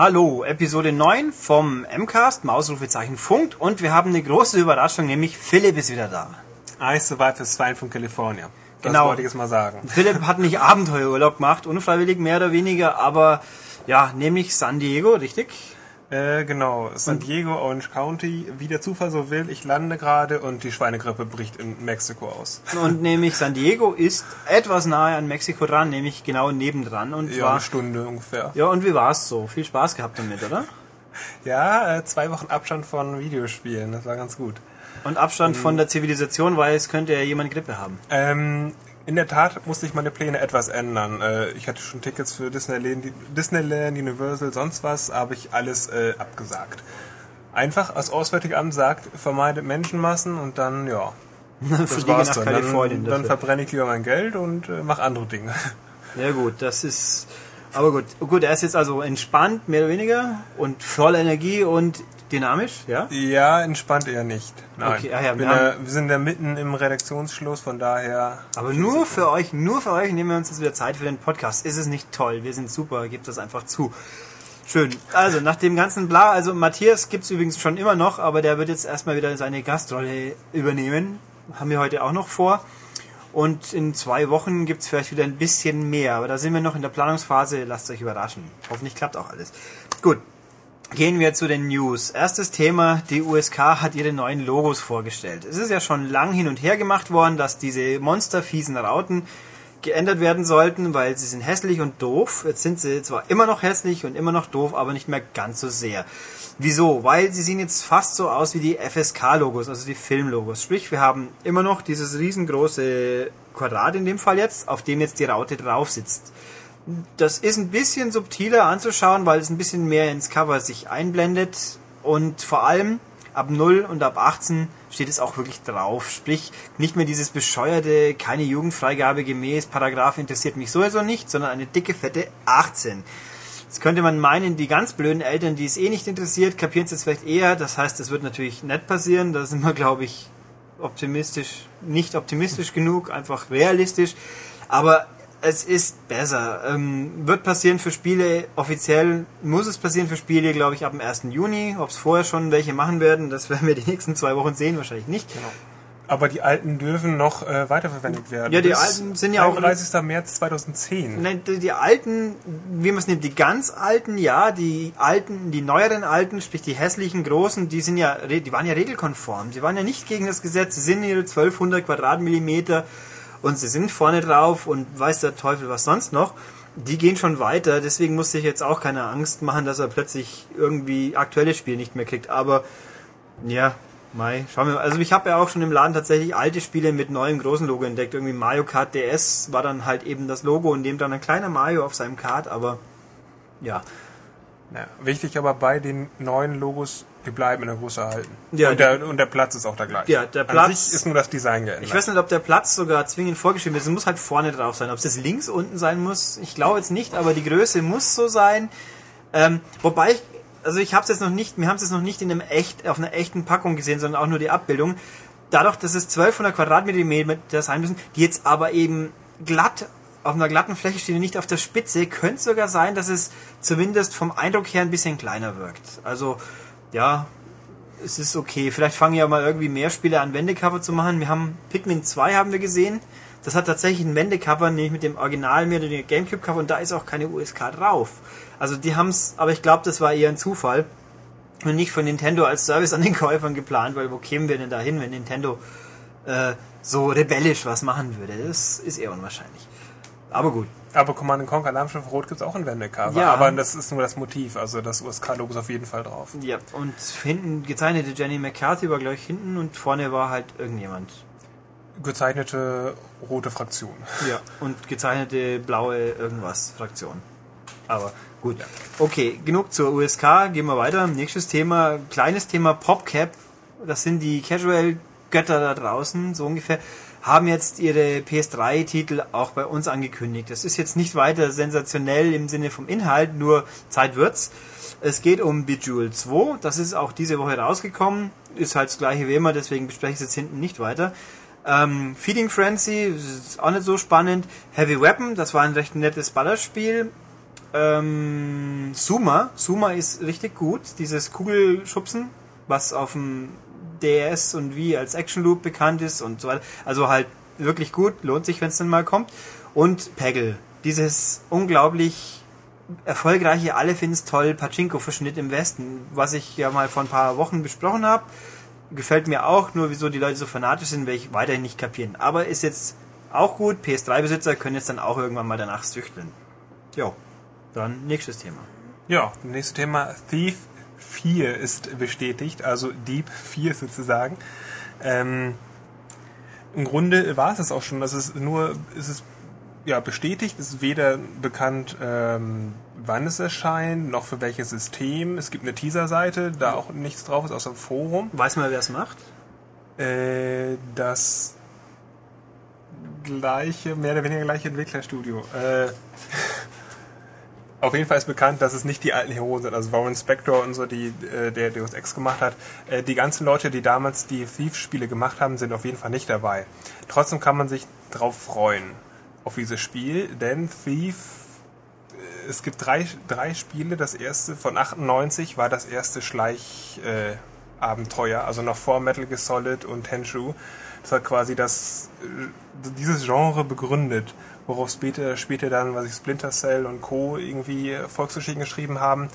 Hallo, Episode 9 vom MCAST, Mausrufezeichen Funk und wir haben eine große Überraschung, nämlich Philipp ist wieder da. I survived the swine von California. Das Genau. wollte ich jetzt mal sagen. Philipp hat nicht Abenteuerurlaub gemacht, unfreiwillig mehr oder weniger, aber ja, nämlich San Diego, richtig? Äh, genau, San Diego, Orange County, wie der Zufall so will, ich lande gerade und die Schweinegrippe bricht in Mexiko aus. Und nämlich San Diego ist etwas nahe an Mexiko dran, nämlich genau nebendran und Ja, war eine Stunde ungefähr. Ja, und wie war's so? Viel Spaß gehabt damit, oder? Ja, äh, zwei Wochen Abstand von Videospielen, das war ganz gut. Und Abstand von der Zivilisation, weil es könnte ja jemand Grippe haben. Ähm, in der Tat musste ich meine Pläne etwas ändern. Äh, ich hatte schon Tickets für Disneyland, Disneyland Universal, sonst was, habe ich alles äh, abgesagt. Einfach, als Auswärtige Amt sagt, vermeide Menschenmassen und dann, ja, das Fliege war's nach dann. Kalifornien Dann, dann verbrenne ich lieber mein Geld und äh, mache andere Dinge. Ja gut, das ist. Aber gut, gut, er ist jetzt also entspannt, mehr oder weniger, und voll Energie und dynamisch, ja? Ja, entspannt eher nicht. Nein. Okay, ah ja, wir ja, wir sind ja mitten im Redaktionsschluss, von daher. Aber nur für euch, nur für euch nehmen wir uns jetzt wieder Zeit für den Podcast. Ist es nicht toll? Wir sind super, gebt das einfach zu. Schön. Also, nach dem ganzen Bla, also Matthias gibt's übrigens schon immer noch, aber der wird jetzt erstmal wieder seine Gastrolle übernehmen. Haben wir heute auch noch vor. Und in zwei Wochen gibt's vielleicht wieder ein bisschen mehr. Aber da sind wir noch in der Planungsphase. Lasst euch überraschen. Hoffentlich klappt auch alles. Gut. Gehen wir zu den News. Erstes Thema, die USK hat ihre neuen Logos vorgestellt. Es ist ja schon lang hin und her gemacht worden, dass diese monsterfiesen Rauten geändert werden sollten, weil sie sind hässlich und doof. Jetzt sind sie zwar immer noch hässlich und immer noch doof, aber nicht mehr ganz so sehr. Wieso? Weil sie sehen jetzt fast so aus wie die FSK-Logos, also die Filmlogos. Sprich, wir haben immer noch dieses riesengroße Quadrat in dem Fall jetzt, auf dem jetzt die Raute drauf sitzt. Das ist ein bisschen subtiler anzuschauen, weil es ein bisschen mehr ins Cover sich einblendet und vor allem ab 0 und ab 18 steht es auch wirklich drauf. Sprich, nicht mehr dieses bescheuerte, keine Jugendfreigabe gemäß, Paragraph interessiert mich sowieso nicht, sondern eine dicke, fette 18. Jetzt könnte man meinen, die ganz blöden Eltern, die es eh nicht interessiert, kapieren es jetzt vielleicht eher. Das heißt, es wird natürlich nicht passieren. Da sind wir, glaube ich, optimistisch, nicht optimistisch genug, einfach realistisch. Aber es ist besser. Ähm, wird passieren für Spiele, offiziell muss es passieren für Spiele, glaube ich, ab dem 1. Juni. Ob es vorher schon welche machen werden, das werden wir die nächsten zwei Wochen sehen, wahrscheinlich nicht. Aber die alten dürfen noch äh, weiterverwendet werden. Ja, die Bis alten sind ja auch- 31. März 2010. Nein, die, die alten, wie man es nennt, die ganz alten, ja, die alten, die neueren alten, sprich die hässlichen großen, die sind ja, die waren ja regelkonform. Sie waren ja nicht gegen das Gesetz. Sie sind ihre 1200 Quadratmillimeter und sie sind vorne drauf und weiß der Teufel was sonst noch. Die gehen schon weiter. Deswegen musste ich jetzt auch keine Angst machen, dass er plötzlich irgendwie aktuelle Spiele nicht mehr kriegt. Aber ja, Mai, schauen wir mal. Also ich habe ja auch schon im Laden tatsächlich alte Spiele mit neuem großen Logo entdeckt. Irgendwie Mario Kart DS war dann halt eben das Logo und dem dann ein kleiner Mario auf seinem Kart, aber ja. Ja, wichtig aber bei den neuen Logos, die bleiben in der Größe erhalten. Ja, und, der, und der Platz ist auch der gleiche. Ja, der An Platz- sich ist nur das Design geändert. Ich weiß nicht, ob der Platz sogar zwingend vorgeschrieben ist. Es muss halt vorne drauf sein. Ob es jetzt links unten sein muss, ich glaube jetzt nicht, aber die Größe muss so sein. Ähm, wobei ich, also ich habe es jetzt noch nicht, wir haben es jetzt noch nicht in einem echt, auf einer echten Packung gesehen, sondern auch nur die Abbildung. Dadurch, dass es 1200 Quadratmillimeter sein müssen, die jetzt aber eben glatt auf einer glatten Fläche stehen und nicht auf der Spitze, könnte sogar sein, dass es zumindest vom Eindruck her ein bisschen kleiner wirkt. Also, ja, es ist okay. Vielleicht fangen ja mal irgendwie mehr Spiele an, Wendecover zu machen. Wir haben Pikmin 2 haben wir gesehen. Das hat tatsächlich ein Wendecover, nämlich mit dem Original mehr den Gamecube-Cover und da ist auch keine USK drauf. Also die haben es, aber ich glaube, das war eher ein Zufall und nicht von Nintendo als Service an den Käufern geplant, weil wo kämen wir denn da hin, wenn Nintendo äh, so rebellisch was machen würde? Das ist eher unwahrscheinlich. Aber gut. aber Command Conquer Alarmschiff Rot gibt es auch in Wendecover. Ja. Aber das ist nur das Motiv. Also das USK-Logo ist auf jeden Fall drauf. Ja, und hinten gezeichnete Jenny McCarthy war gleich hinten und vorne war halt irgendjemand. Gezeichnete rote Fraktion. Ja, und gezeichnete blaue irgendwas Fraktion. Aber gut. Okay, genug zur USK, gehen wir weiter. Nächstes Thema, kleines Thema PopCap. Das sind die Casual-Götter da draußen, so ungefähr, haben jetzt ihre PS3-Titel auch bei uns angekündigt. Das ist jetzt nicht weiter sensationell im Sinne vom Inhalt, nur Zeit wird's. Es geht um Bejeweled 2, das ist auch diese Woche rausgekommen, ist halt das gleiche wie immer, deswegen bespreche ich es jetzt hinten nicht weiter. Ähm, Feeding Frenzy, ist auch nicht so spannend. Heavy Weapon, das war ein recht nettes Ballerspiel. ähm, Suma. Suma ist richtig gut. Dieses Kugelschubsen, was auf dem DS und Wii als Action Loop bekannt ist und so weiter. Also halt wirklich gut, lohnt sich, wenn es dann mal kommt. Und Peggle. Dieses unglaublich erfolgreiche, alle finden es toll, Pachinko-Verschnitt im Westen, was ich ja mal vor ein paar Wochen besprochen habe. Gefällt mir auch, nur wieso die Leute so fanatisch sind, werde ich weiterhin nicht kapieren. Aber ist jetzt auch gut, PS3-Besitzer können jetzt dann auch irgendwann mal danach süchteln. Jo, dann nächstes Thema. Ja, nächstes Thema Thief 4 ist bestätigt, also Deep 4 sozusagen. Ähm, Im Grunde war es das auch schon. Das ist nur, ist es ja bestätigt, es ist weder bekannt, ähm, wann es erscheint, noch für welches System. Es gibt eine Teaser-Seite, da auch nichts drauf ist, außer Forum. Weiß man, wer es macht? Äh, das gleiche, mehr oder weniger gleiche Entwicklerstudio. Äh, auf jeden Fall ist bekannt, dass es nicht die alten Heroen sind, also Warren Spector und so, die äh, der Deus Ex gemacht hat. Äh, die ganzen Leute, die damals die Thief-Spiele gemacht haben, sind auf jeden Fall nicht dabei. Trotzdem kann man sich drauf freuen auf dieses Spiel, denn Thief äh, es gibt drei, drei Spiele. Das erste von 98 war das erste Schleich-Abenteuer, Abenteuer, also noch vor Metal Gear Solid und Tenshu. Das hat quasi das, äh, dieses Genre begründet, worauf später, später dann, was ich Splinter Cell und Co. irgendwie Volksgeschichten geschrieben haben.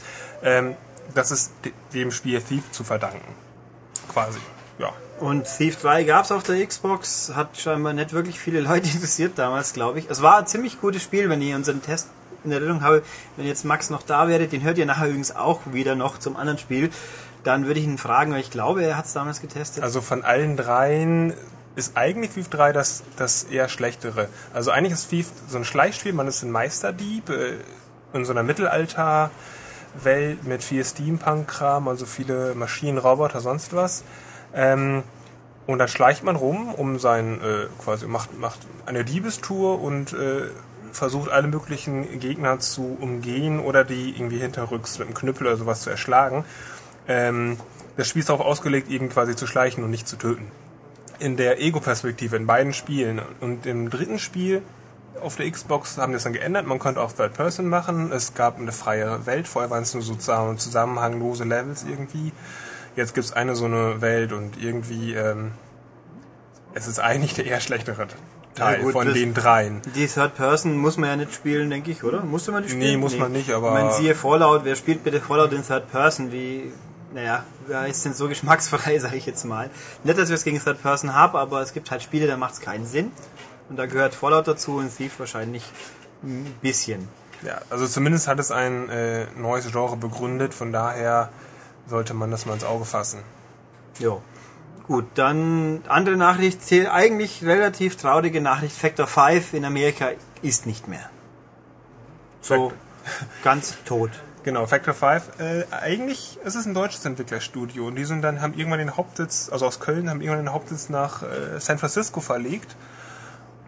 Ähm, das ist de- dem Spiel Thief zu verdanken. Quasi, ja. Und Thief 2 gab es auf der Xbox, hat scheinbar nicht wirklich viele Leute interessiert damals, glaube ich. Es war ein ziemlich gutes Spiel, wenn ich unseren Test in Erinnerung habe. Wenn jetzt Max noch da wäre, den hört ihr nachher übrigens auch wieder noch zum anderen Spiel. Dann würde ich ihn fragen, weil ich glaube, er hat es damals getestet. Also von allen dreien ist eigentlich Thief 3 das, das eher schlechtere. Also eigentlich ist Thief so ein Schleichspiel, man ist ein Meisterdieb äh, in so einer Mittelalter-Welt mit viel Steampunk-Kram, also viele Maschinen, Roboter, sonst was. Ähm, und dann schleicht man rum, um sein, äh, quasi macht, macht eine Diebestour und äh, versucht alle möglichen Gegner zu umgehen oder die irgendwie hinterrücks mit einem Knüppel oder sowas zu erschlagen. Ähm, das Spiel ist darauf ausgelegt, eben quasi zu schleichen und nicht zu töten. In der Ego-Perspektive in beiden Spielen. Und im dritten Spiel auf der Xbox haben die das dann geändert. Man konnte auch Third Person machen. Es gab eine freie Welt. Vorher waren es nur sozusagen zusammenhanglose Levels irgendwie. Jetzt gibt es eine so eine Welt und irgendwie ähm, es ist eigentlich der eher schlechtere Teil Ja, gut, von den dreien. Die Third Person muss man ja nicht spielen, denke ich, oder? Musste man die spielen? Nee, muss man nicht, aber- Ich meine, siehe Fallout, wer spielt bitte Fallout in Third Person? Wie, naja, wer ist denn so geschmacksfrei, sage ich jetzt mal. Nicht, dass wir es gegen Third Person haben, aber es gibt halt Spiele, da macht es keinen Sinn. Und da gehört Fallout dazu und Thief wahrscheinlich ein bisschen. Ja, also zumindest hat es ein äh, neues Genre begründet. Von daher sollte man das mal ins Auge fassen. Jo. Gut, dann andere Nachricht, eigentlich relativ traurige Nachricht. Factor 5 in Amerika ist nicht mehr. So ganz tot. Genau, Factor 5. Äh, eigentlich ist es ein deutsches Entwicklerstudio und die sind dann haben irgendwann den Hauptsitz, also aus Köln, haben irgendwann den Hauptsitz nach äh, San Francisco verlegt.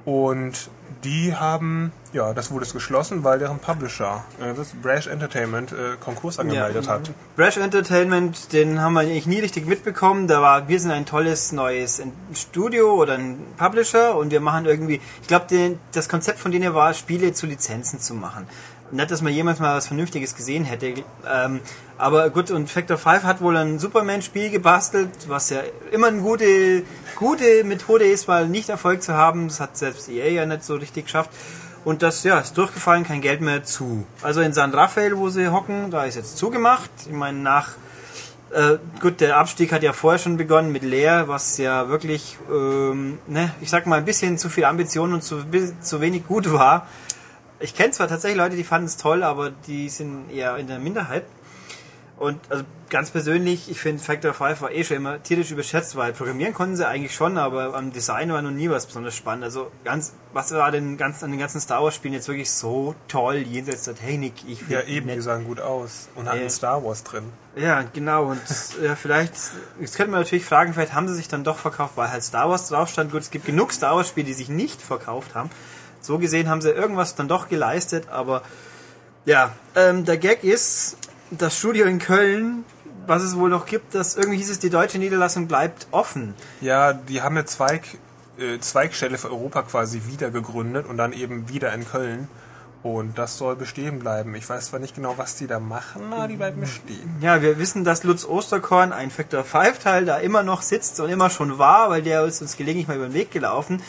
Und die haben, ja, das wurde es geschlossen, weil deren Publisher, äh, das Brash Entertainment, äh, Konkurs angemeldet hat. Brash Entertainment, den haben wir eigentlich nie richtig mitbekommen. Da war, wir sind ein tolles neues Studio oder ein Publisher und wir machen irgendwie, ich glaube, das Konzept von denen war, Spiele zu Lizenzen zu machen. Nicht, dass man jemals mal was Vernünftiges gesehen hätte. Ähm, aber gut, und Factor 5 hat wohl ein Superman-Spiel gebastelt, was ja immer eine gute, gute Methode ist, mal nicht Erfolg zu haben. Das hat selbst EA ja nicht so richtig geschafft. Und das, ja, ist durchgefallen, kein Geld mehr zu. Also in San Rafael, wo sie hocken, da ist jetzt zugemacht. Ich meine, nach, äh, gut, der Abstieg hat ja vorher schon begonnen mit Leer, was ja wirklich, ähm, ne, ich sag mal, ein bisschen zu viel Ambition und zu, zu wenig gut war. Ich kenne zwar tatsächlich Leute, die fanden es toll, aber die sind eher in der Minderheit. Und also ganz persönlich, ich finde Factor 5 war eh schon immer tierisch überschätzt, weil programmieren konnten sie eigentlich schon, aber am Design war noch nie was besonders spannend. Also ganz, was war denn ganz an den ganzen Star Wars Spielen jetzt wirklich so toll jenseits der Technik? Ich Ja, eben, die nett. sahen gut aus und hatten Ja. Star Wars drin. Ja, genau. Und ja, vielleicht, jetzt könnte man natürlich fragen, vielleicht haben sie sich dann doch verkauft, weil halt Star Wars drauf stand. Gut, es gibt genug Star Wars Spiele, die sich nicht verkauft haben. So gesehen haben sie irgendwas dann doch geleistet, aber ja, ähm, der Gag ist, das Studio in Köln, was es wohl noch gibt, dass irgendwie hieß es, die deutsche Niederlassung bleibt offen. Ja, die haben eine Zweig, äh, Zweigstelle für Europa quasi wieder gegründet und dann eben wieder in Köln. Und das soll bestehen bleiben. Ich weiß zwar nicht genau, was die da machen, aber die bleiben bestehen. Ja, wir wissen, dass Lutz Osterkorn, ein Factor 5 Teil, da immer noch sitzt und immer schon war, weil der ist uns gelegentlich mal über den Weg gelaufen.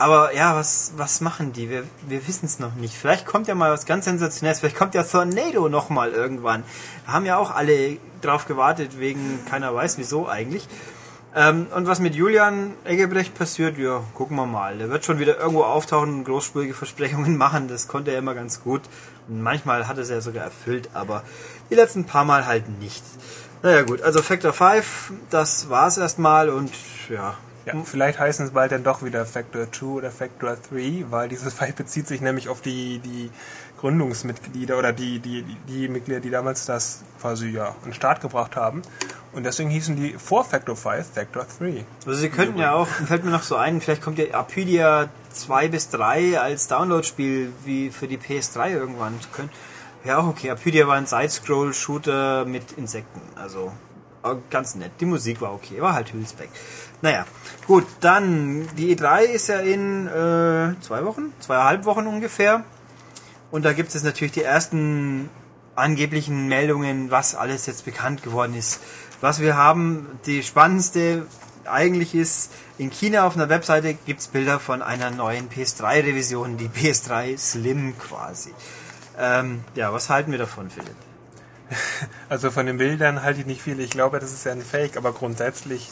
Aber ja, was, was machen die? Wir, wir wissen es noch nicht. Vielleicht kommt ja mal was ganz Sensationelles. Vielleicht kommt ja Tornado noch mal irgendwann. Haben ja auch alle drauf gewartet, wegen keiner weiß wieso eigentlich. Ähm, und was mit Julian Eggebrecht passiert, ja, gucken wir mal. Der wird schon wieder irgendwo auftauchen und großspurige Versprechungen machen. Das konnte er immer ganz gut. Und manchmal hat er es ja sogar erfüllt, aber die letzten paar Mal halt nicht. Naja gut, also Factor 5, das war's erstmal und ja, Ja, vielleicht heißen es bald dann doch wieder Factor 2 oder Factor 3, weil dieses Fall bezieht sich nämlich auf die, die Gründungsmitglieder oder die, die, die, Mitglieder, die damals das quasi ja in den Start gebracht haben. Und deswegen hießen die vor Factor 5 Factor 3. Also sie könnten ja auch, fällt mir noch so ein, vielleicht kommt ja Apydia 2 bis 3 als Download-Spiel wie für die PS3 irgendwann. Können- Ja auch okay, Apydia war ein Side-Scroll-Shooter mit Insekten, also ganz nett. Die Musik war okay, war halt Hülsbeck. Naja, gut, dann die E3 ist ja in äh, zwei Wochen, zweieinhalb Wochen ungefähr. Und da gibt es natürlich die ersten angeblichen Meldungen, was alles jetzt bekannt geworden ist. Was wir haben, die spannendste eigentlich ist, in China auf einer Webseite gibt's Bilder von einer neuen PS3-Revision, die PS3 Slim quasi. Ähm, ja, was halten wir davon, Philipp? Also von den Bildern halte ich nicht viel. Ich glaube, das ist ja ein Fake, aber grundsätzlich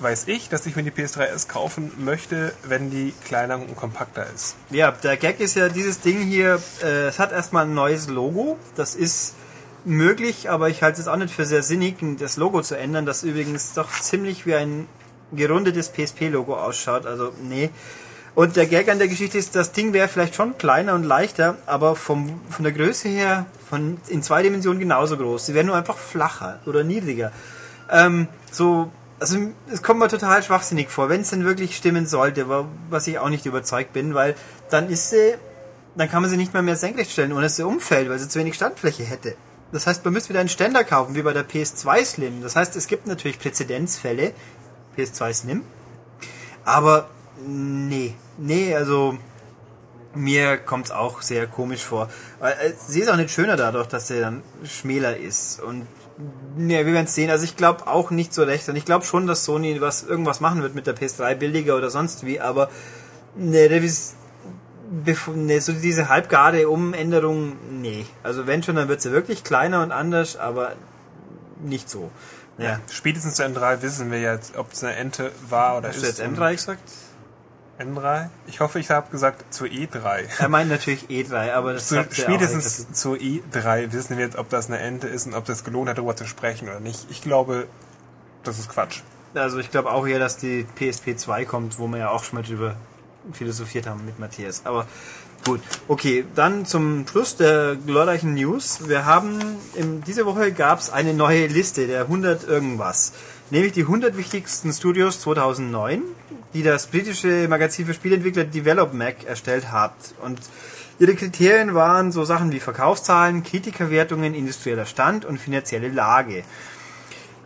weiß ich, dass ich mir die PS3S kaufen möchte, wenn die kleiner und kompakter ist. Ja, der Gag ist ja dieses Ding hier, äh, es hat erstmal ein neues Logo. Das ist möglich, aber ich halte es auch nicht für sehr sinnig, das Logo zu ändern, das übrigens doch ziemlich wie ein gerundetes PSP-Logo ausschaut. Also, nee. Und der Gag an der Geschichte ist, das Ding wäre vielleicht schon kleiner und leichter, aber vom, von der Größe her von, in zwei Dimensionen genauso groß. Sie wären nur einfach flacher oder niedriger. Ähm, so, also es kommt mir total schwachsinnig vor, wenn es denn wirklich stimmen sollte, wa- was ich auch nicht überzeugt bin, weil dann ist sie, dann kann man sie nicht mehr mehr senkrecht stellen, ohne dass sie umfällt, weil sie zu wenig Standfläche hätte. Das heißt, man müsste wieder einen Ständer kaufen, wie bei der PS2 Slim. Das heißt, es gibt natürlich Präzedenzfälle, PS2 Slim, aber nee, nee, also mir kommt's auch sehr komisch vor. Äh, Sie ist auch nicht schöner dadurch, dass sie dann schmäler ist. Und ja, wir werden sehen. Also ich glaube auch nicht so recht. Und ich glaube schon, dass Sony was irgendwas machen wird mit der PS3 billiger oder sonst wie, aber ne, Revis, bef- ne, so diese halbgarde Umänderung, nee. Also wenn schon, dann wird sie wirklich kleiner und anders, aber nicht so. Ja. Spätestens zu N3 wissen wir jetzt, ob es eine Ente war oder Hast ist. du jetzt M3 gesagt? N3? Ich hoffe, ich habe gesagt zu E3. Er meint natürlich E3, aber das Zu, spätestens zu E3 wissen wir jetzt, ob das eine Ente ist und ob das gelohnt hat, darüber zu sprechen oder nicht. Ich glaube, das ist Quatsch. Also ich glaube auch eher, dass die PSP 2 kommt, wo wir ja auch schon mal drüber philosophiert haben mit Matthias. Aber gut, okay, dann zum Schluss der glorreichen News. Wir haben, in, diese Woche gab es eine neue Liste der 100 irgendwas. Nämlich die 100 wichtigsten Studios 2009, die das britische Magazin für Spielentwickler DevelopMac erstellt hat. Und ihre Kriterien waren so Sachen wie Verkaufszahlen, Kritikerwertungen, industrieller Stand und finanzielle Lage.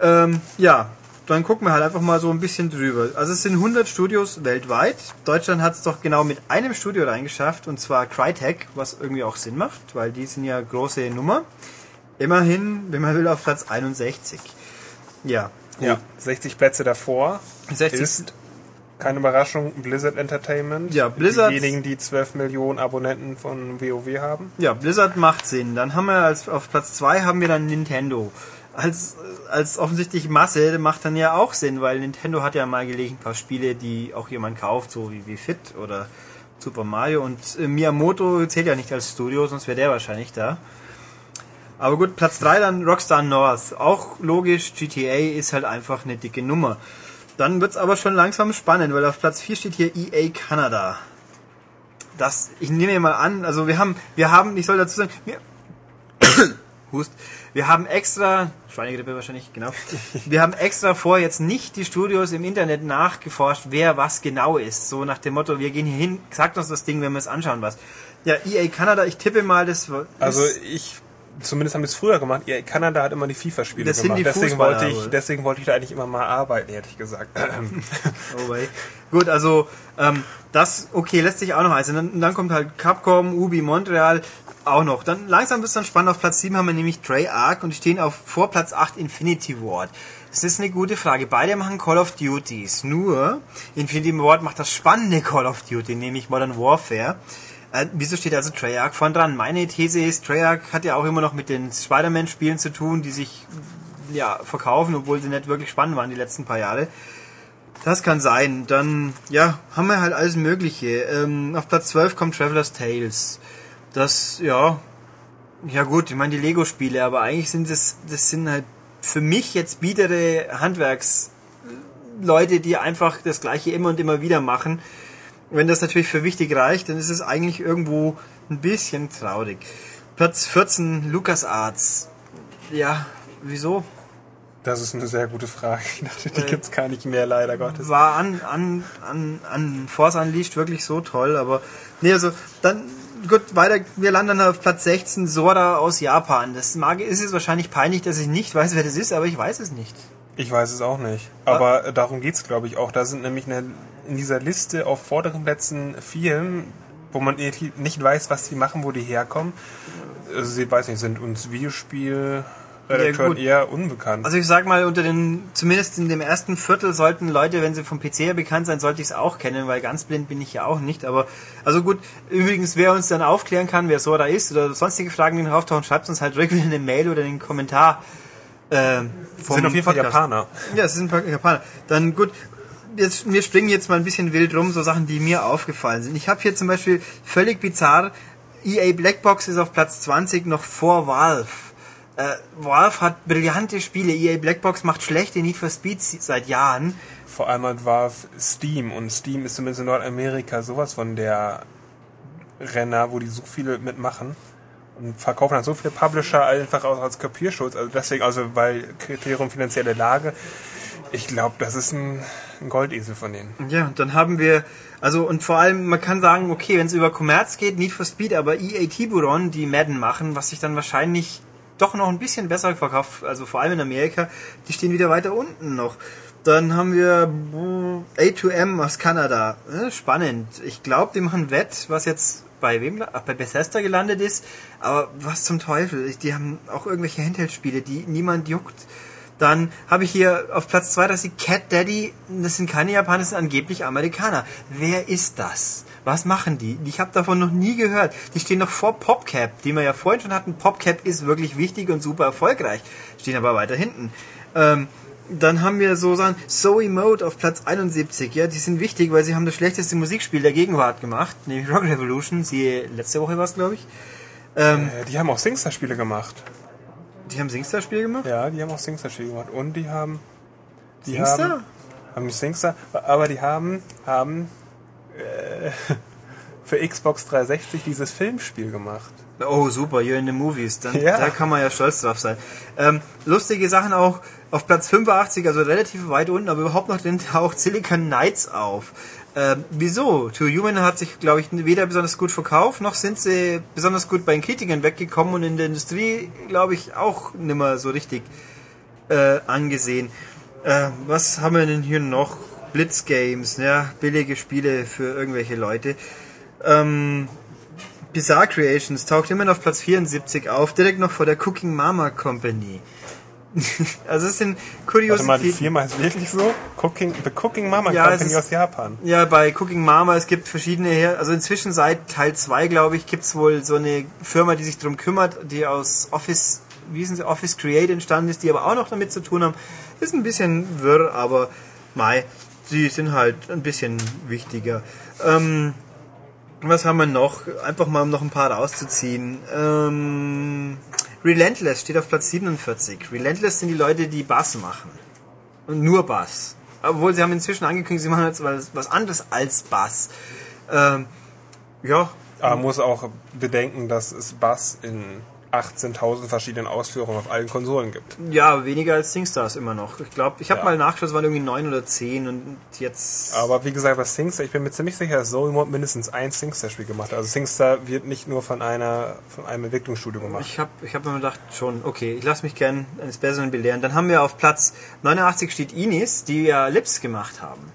Ähm, ja, dann gucken wir halt einfach mal so ein bisschen drüber. Also es sind 100 Studios weltweit. Deutschland hat es doch genau mit einem Studio reingeschafft, und zwar Crytek, was irgendwie auch Sinn macht, weil die sind ja große Nummer. Immerhin, wenn man will, auf Platz 61. Ja, gut. Ja, 60 Plätze davor 60 ist keine Überraschung Blizzard Entertainment. Ja, Blizzard- Diejenigen, die 12 Millionen Abonnenten von WoW haben. Ja, Blizzard macht Sinn. Dann haben wir als auf Platz 2 haben wir dann Nintendo. Als, als offensichtlich Masse macht dann ja auch Sinn, weil Nintendo hat ja mal gelegen ein paar Spiele, die auch jemand kauft, so wie, wie Fit oder Super Mario und äh, Miyamoto zählt ja nicht als Studio, sonst wäre der wahrscheinlich da. Aber gut, Platz 3 dann Rockstar North. Auch logisch, GTA ist halt einfach eine dicke Nummer. Dann wird's aber schon langsam spannend, weil auf Platz 4 steht hier EA Canada. Das, ich nehme mal an, also wir haben, wir haben, ich soll dazu sagen, wir, Hust, wir haben extra, Schweinegrippe wahrscheinlich, genau, wir haben extra vor jetzt nicht die Studios im Internet nachgeforscht, wer was genau ist. So nach dem Motto, wir gehen hier hin, sagt uns das Ding, wenn wir es anschauen, was. Ja, EA Canada, ich tippe mal, das Also ich zumindest haben die es früher gemacht. Ja, Kanada hat immer die FIFA-Spiele gemacht. die deswegen wollte ich, deswegen wollte ich da eigentlich immer mal arbeiten, hätte ich gesagt. Oh. Gut, also ähm, das, okay, lässt sich auch noch eins. Und dann, kommt halt Capcom, Ubi, Montreal auch noch. Dann langsam wird es dann spannend. Auf Platz 7 haben wir nämlich Treyarch und stehen auf vor Platz 8 Infinity Ward. Das ist eine gute Frage. Beide machen Call of Duties. Nur Infinity Ward macht das spannende Call of Duty, nämlich Modern Warfare. Äh, wieso steht also Treyarch vorn dran? Meine These ist, Treyarch hat ja auch immer noch mit den Spider-Man-Spielen zu tun, die sich ja, verkaufen, obwohl sie nicht wirklich spannend waren die letzten paar Jahre. Das kann sein. Dann, ja, haben wir halt alles Mögliche. Ähm, auf Platz 12 kommt Traveler's Tales. Das, ja, ja gut, ich meine die Lego-Spiele, aber eigentlich sind das, das sind halt für mich jetzt biedere Handwerksleute, die einfach das Gleiche immer und immer wieder machen. Wenn das natürlich für wichtig reicht, dann ist es eigentlich irgendwo ein bisschen traurig. Platz 14, LucasArts. Ja, wieso? Das ist eine sehr gute Frage. Ich dachte, die Äh, gibt's gar nicht mehr, leider Gottes. war an, an, an, an Force Unleashed wirklich so toll, aber nee, also dann gut, weiter, wir landen auf Platz 16, Sora aus Japan. Das mag, ist es wahrscheinlich peinlich, dass ich nicht weiß, wer das ist, aber ich weiß es nicht. Ich weiß es auch nicht. Aber äh, darum geht's, glaube ich, auch. Da sind nämlich eine, in dieser Liste auf vorderen Plätzen Firmen, wo man irgendwie nicht weiß, was die machen, wo die herkommen. Also, sie weiß nicht, sind uns Videospiel Redakteuren gut. eher unbekannt. Also ich sag mal, unter den, zumindest in dem ersten Viertel sollten Leute, wenn sie vom PC her bekannt sein, sollte ich es auch kennen, weil ganz blind bin ich ja auch nicht. Aber also gut, übrigens, wer uns dann aufklären kann, wer Sora ist oder sonstige Fragen, die noch auftauchen, schreibt uns halt direkt wieder eine Mail oder einen Kommentar. Äh, sind auf jeden Fall. Japaner. Ja, es sind ein paar Japaner. Dann gut, jetzt, wir springen jetzt mal ein bisschen wild rum, so Sachen, die mir aufgefallen sind. Ich habe hier zum Beispiel völlig bizarr, EA Blackbox ist auf Platz 20 noch vor Valve. Äh, Valve hat brillante Spiele, EA Blackbox macht schlechte Need for Speed seit Jahren. Vor allem halt war Steam und Steam ist zumindest in Nordamerika sowas von der Renner, wo die so viele mitmachen und verkaufen dann so viele Publisher einfach auch als Kopierschutz. Also deswegen, also bei Kriterium finanzielle Lage, ich glaube, das ist ein, ein Goldesel von denen. Ja, und dann haben wir, also und vor allem, man kann sagen, okay, wenn es über Commerz geht, Need for Speed, aber EA Tiburon, die Madden machen, was sich dann wahrscheinlich doch noch ein bisschen besser verkauft, also vor allem in Amerika, die stehen wieder weiter unten noch. Dann haben wir äh, A2M aus Kanada. Äh, Spannend. Ich glaube, die machen Wett, was jetzt bei wem? Ach, bei Bethesda gelandet ist. Aber was zum Teufel? Die haben auch irgendwelche Handheld-Spiele, die niemand juckt. Dann habe ich hier auf Platz 2, dass die Cat Daddy, das sind keine Japaner, das sind angeblich Amerikaner. Wer ist das? Was machen die? Ich habe davon noch nie gehört. Die stehen noch vor PopCap, die wir ja vorhin schon hatten. PopCap ist wirklich wichtig und super erfolgreich. Stehen aber weiter hinten. Ähm, dann haben wir so Sachen, Zoe Mode auf Platz 71. Ja, die sind wichtig, weil sie haben das schlechteste Musikspiel der Gegenwart gemacht, nämlich Rock Revolution. Sie letzte Woche war es, glaube ich. Ähm, Äh, die haben auch Singstar-Spiele gemacht. Die haben Singstar-Spiel gemacht? Ja, die haben auch Singstar-Spiele gemacht. Und die haben... Die Singstar? Haben, haben die Singstar, aber die haben, haben äh, für Xbox 360 dieses Filmspiel gemacht. Oh, super, you're in the movies. Dann, Ja. Da kann man ja stolz drauf sein. Ähm, lustige Sachen auch auf Platz 85, also relativ weit unten, aber überhaupt noch den taucht Silicon Knights auf. Ähm, wieso? To Human hat sich, glaube ich, weder besonders gut verkauft, noch sind sie besonders gut bei den Kritikern weggekommen und in der Industrie, glaube ich, auch nimmer so richtig äh, angesehen. Äh, was haben wir denn hier noch? Blitzgames, ja, billige Spiele für irgendwelche Leute. Ähm, Bizarre Creations taucht immer noch auf Platz 74 auf, direkt noch vor der Cooking Mama Company. also es sind Warte mal, die Kuriositäten. Firma ist wirklich so? Cooking, The Cooking Mama Ja, es Company ist- aus Japan. Ja, bei Cooking Mama, es gibt verschiedene her, also inzwischen seit Teil 2, glaube ich, gibt's wohl so eine Firma, die sich darum kümmert, die aus Office, wie sind sie, Office Create entstanden ist, die aber auch noch damit zu tun haben. Ist ein bisschen wirr, aber mei, sie sind halt ein bisschen wichtiger. Ähm, was haben wir noch? Einfach mal um noch ein paar rauszuziehen. Ähm, Relentless steht auf Platz 47. Relentless sind die Leute, die Bass machen. Und nur Bass. Obwohl sie haben inzwischen angekündigt, sie machen jetzt was, anderes als Bass. Ähm, ja, Aber man muss auch bedenken, dass es Bass in 18.000 verschiedenen Ausführungen auf allen Konsolen gibt. Ja, weniger als SingStars immer noch. Ich glaube, ich habe Ja. mal nachgeschaut, es waren irgendwie neun oder zehn und jetzt. Aber wie gesagt, was SingStar, ich bin mir ziemlich sicher, dass Mode mindestens ein SingStar-Spiel gemacht hat. Also SingStar wird nicht nur von einer von einem Entwicklungsstudio gemacht. Ich habe ich hab mir gedacht, schon, okay, ich lasse mich gern eines Besseren belehren. Dann haben wir auf Platz 89 steht Inis, die ja Lips gemacht haben.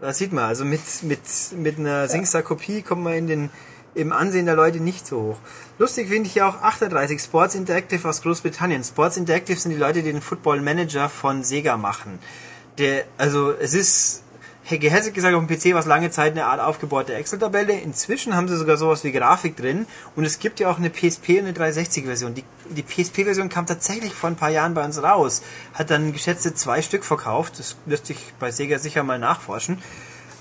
Das sieht man, also mit, mit, mit einer SingStar-Kopie kommt man in den, im Ansehen der Leute nicht so hoch. Lustig finde ich ja auch 38 Sports Interactive aus Großbritannien. Sports Interactive sind die Leute, die den Football Manager von Sega machen. Der, also es ist gehässig gesagt auf dem PC war es lange Zeit eine Art aufgebaute Excel-Tabelle. Inzwischen haben sie sogar sowas wie Grafik drin und es gibt ja auch eine PSP und eine 360-Version. Die, die PSP-Version kam tatsächlich vor ein paar Jahren bei uns raus, hat dann geschätzte zwei Stück verkauft. Das lässt sich bei Sega sicher mal nachforschen.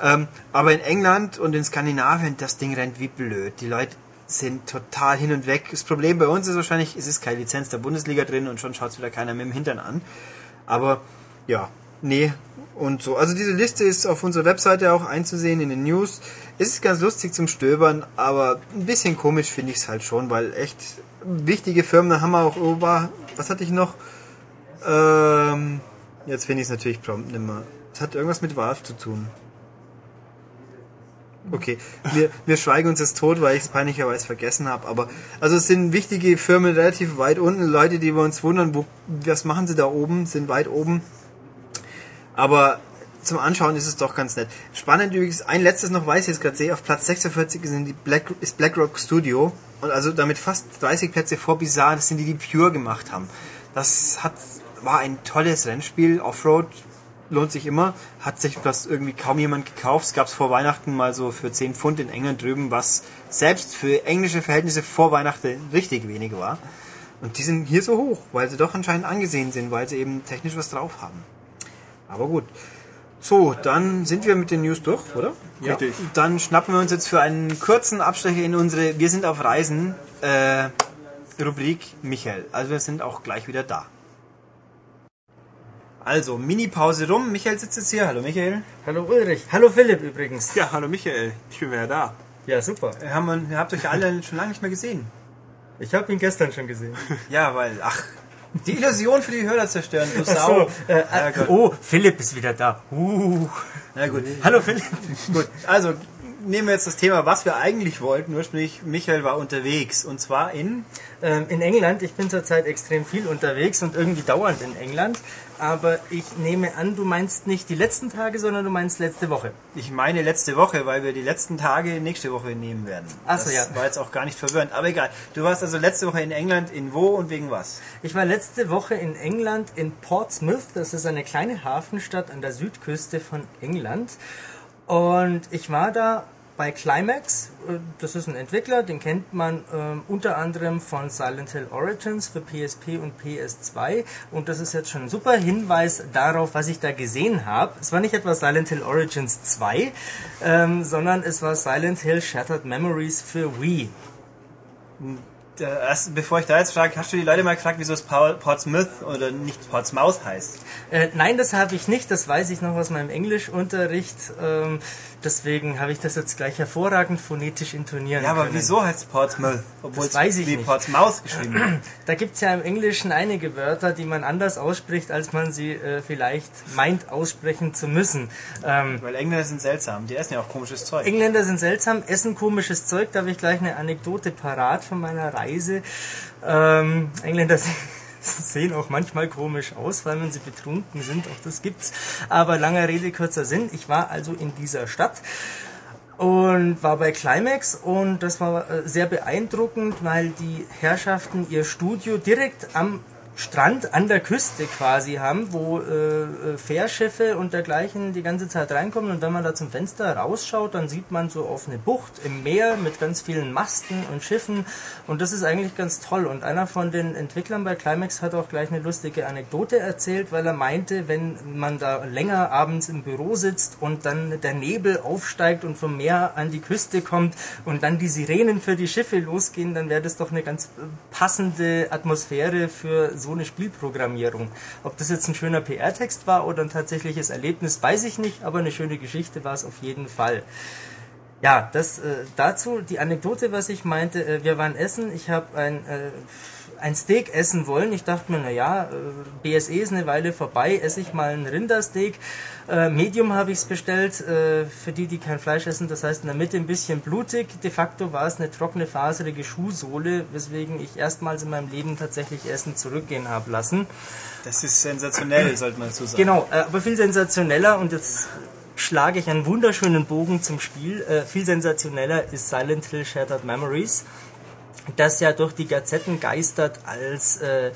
Ähm, aber in England und in Skandinavien, das Ding rennt wie blöd. Die Leute sind total hin und weg. Das Problem bei uns ist wahrscheinlich, es ist keine Lizenz der Bundesliga drin und schon schaut es wieder keiner mit dem Hintern an. Aber ja, nee und so. Also diese Liste ist auf unserer Webseite auch einzusehen in den News. Es ist ganz lustig zum Stöbern, aber ein bisschen komisch finde ich es halt schon, weil echt wichtige Firmen, da haben wir auch Ober, was hatte ich noch? Ähm, jetzt finde ich es natürlich prompt nimmer. Es hat irgendwas mit Valve zu tun. Okay, wir, wir schweigen uns jetzt tot, weil ich es peinlicherweise vergessen habe. Aber also es sind wichtige Firmen relativ weit unten. Leute, die wir uns wundern, wo, was machen sie da oben, sind weit oben. Aber zum Anschauen ist es doch ganz nett. Spannend übrigens, ein letztes noch weiß ich jetzt gerade sehe, auf Platz 46 sind die Black, ist BlackRock Studio. Und also damit fast 30 Plätze vor Bizarre, das sind die, die Pure gemacht haben. Das hat, war ein tolles Rennspiel, Offroad, lohnt sich immer. Hat sich das irgendwie kaum jemand gekauft. Es gab es vor Weihnachten mal so für 10 Pfund in England drüben, was selbst für englische Verhältnisse vor Weihnachten richtig wenig war. Und die sind hier so hoch, weil sie doch anscheinend angesehen sind, weil sie eben technisch was drauf haben. Aber gut. So, dann sind wir mit den News durch, oder? Ja. Richtig. Dann schnappen wir uns jetzt für einen kurzen Abstecher in unsere Wir sind auf Reisen äh, Rubrik Michael. Also wir sind auch gleich wieder da. Also, Mini-Pause rum. Michael sitzt jetzt hier. Hallo Michael. Hallo Ulrich. Hallo Philipp übrigens. Ja, hallo Michael, ich bin wieder da. Ja, super. Wir haben, wir habt euch alle schon lange nicht mehr gesehen. Ich habe ihn gestern schon gesehen. Ja, weil, ach, die Illusion für die Hörer zerstören, du Ach Sau. so, äh, Herrgott. oh, Philipp ist wieder da. Uh. Na gut. Hallo Philipp. Gut, also nehmen wir jetzt das Thema, was wir eigentlich wollten. Ursprünglich, Michael war unterwegs und zwar in. Ähm, in England, ich bin zurzeit extrem viel unterwegs und irgendwie dauernd in England. Aber ich nehme an, du meinst nicht die letzten Tage, sondern du meinst letzte Woche. Ich meine letzte Woche, weil wir die letzten Tage nächste Woche nehmen werden. Ach so, das ja. war jetzt auch gar nicht verwirrend, aber egal. Du warst also letzte Woche in England, in wo und wegen was? Ich war letzte Woche in England in Portsmouth. Das ist eine kleine Hafenstadt an der Südküste von England. Und ich war da bei Climax. Äh, Das ist ein Entwickler, den kennt man ähm, unter anderem von Silent Hill Origins für PSP und PS2. Und das ist jetzt schon ein super Hinweis darauf, was ich da gesehen habe. Es war nicht etwa Silent Hill Origins 2, ähm, sondern es war Silent Hill Shattered Memories für Wii. Äh, erst, bevor ich da jetzt frage, hast du die Leute mal gefragt, wieso es Portsmouth oder nicht Portsmouth heißt? Äh, nein, das habe ich nicht. Das weiß ich noch aus meinem Englischunterricht. Ähm, deswegen habe ich das jetzt gleich hervorragend phonetisch intonieren Ja, aber können. wieso heißt es Portsmouth? Obwohl Das weiß es ich wie nicht. Portsmouth geschrieben wird. Da gibt's ja im Englischen einige Wörter, die man anders ausspricht, als man sie äh, vielleicht meint aussprechen zu müssen. Ähm, Weil Engländer sind seltsam, die essen ja auch komisches Zeug. Engländer sind seltsam, essen komisches Zeug. Da habe ich gleich eine Anekdote parat von meiner Reise. Ähm, Engländer sehen auch manchmal komisch aus, weil wenn sie betrunken sind. Auch das gibt's. Aber langer Rede, kurzer Sinn. Ich war also in dieser Stadt und war bei Climax und das war äh, sehr beeindruckend, weil die Herrschaften ihr Studio direkt am Strand an der Küste quasi haben, wo äh, äh, Fährschiffe und dergleichen die ganze Zeit reinkommen. Und wenn man da zum Fenster rausschaut, dann sieht man so auf eine Bucht im Meer mit ganz vielen Masten und Schiffen. Und das ist eigentlich ganz toll. Und einer von den Entwicklern bei Climax hat auch gleich eine lustige Anekdote erzählt, weil er meinte, wenn man da länger abends im Büro sitzt und dann der Nebel aufsteigt und vom Meer an die Küste kommt und dann die Sirenen für die Schiffe losgehen, dann wäre das doch eine ganz äh, passende Atmosphäre für so eine Spielprogrammierung. Ob das jetzt ein schöner PR-Text war oder ein tatsächliches Erlebnis, weiß ich nicht, aber eine schöne Geschichte war es auf jeden Fall. Ja, das äh, dazu die Anekdote, was ich meinte. Äh, wir waren essen. Ich habe ein äh, ein Steak essen wollen. Ich dachte mir, na ja, äh, BSE ist eine Weile vorbei, esse ich mal ein Rindersteak. Äh, Medium habe ich es bestellt, äh, für die, die kein Fleisch essen. Das heißt, in der Mitte ein bisschen blutig. De facto war es eine trockene, faserige Schuhsohle, weswegen ich erstmals in meinem Leben tatsächlich Essen zurückgehen habe lassen. Das ist sensationell, sollte man dazu sagen. Genau, äh, aber viel sensationeller und jetzt schlage ich einen wunderschönen Bogen zum Spiel. Viel sensationeller ist Silent Hill Shattered Memories, das ja durch die Gazetten geistert als äh,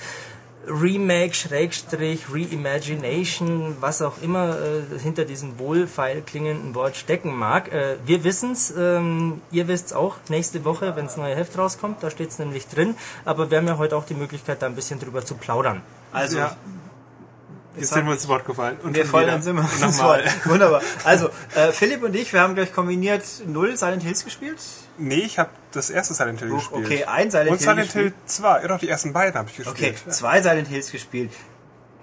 Remake, Schrägstrich, Reimagination, was auch immer äh, hinter diesem wohlfeil klingenden Wort stecken mag. Äh, wir wissen's, ähm, ihr wisst's auch nächste Woche, wenns neue Heft rauskommt, da steht's nämlich drin. Aber wir haben ja heute auch die Möglichkeit, da ein bisschen drüber zu plaudern. Also, Ja. Jetzt sind wir uns zu Wort gefallen. Und wir fallen uns Nochmal. voll. Wunderbar. Also, äh, Philipp und ich, wir haben gleich kombiniert null Silent Hills gespielt. Nee, ich habe das erste Silent Hill gespielt. Okay, ein Silent Und Hill Silent gespielt. Hill 2. Ja, doch, die ersten beiden habe ich Okay, gespielt. zwei Silent Hills gespielt.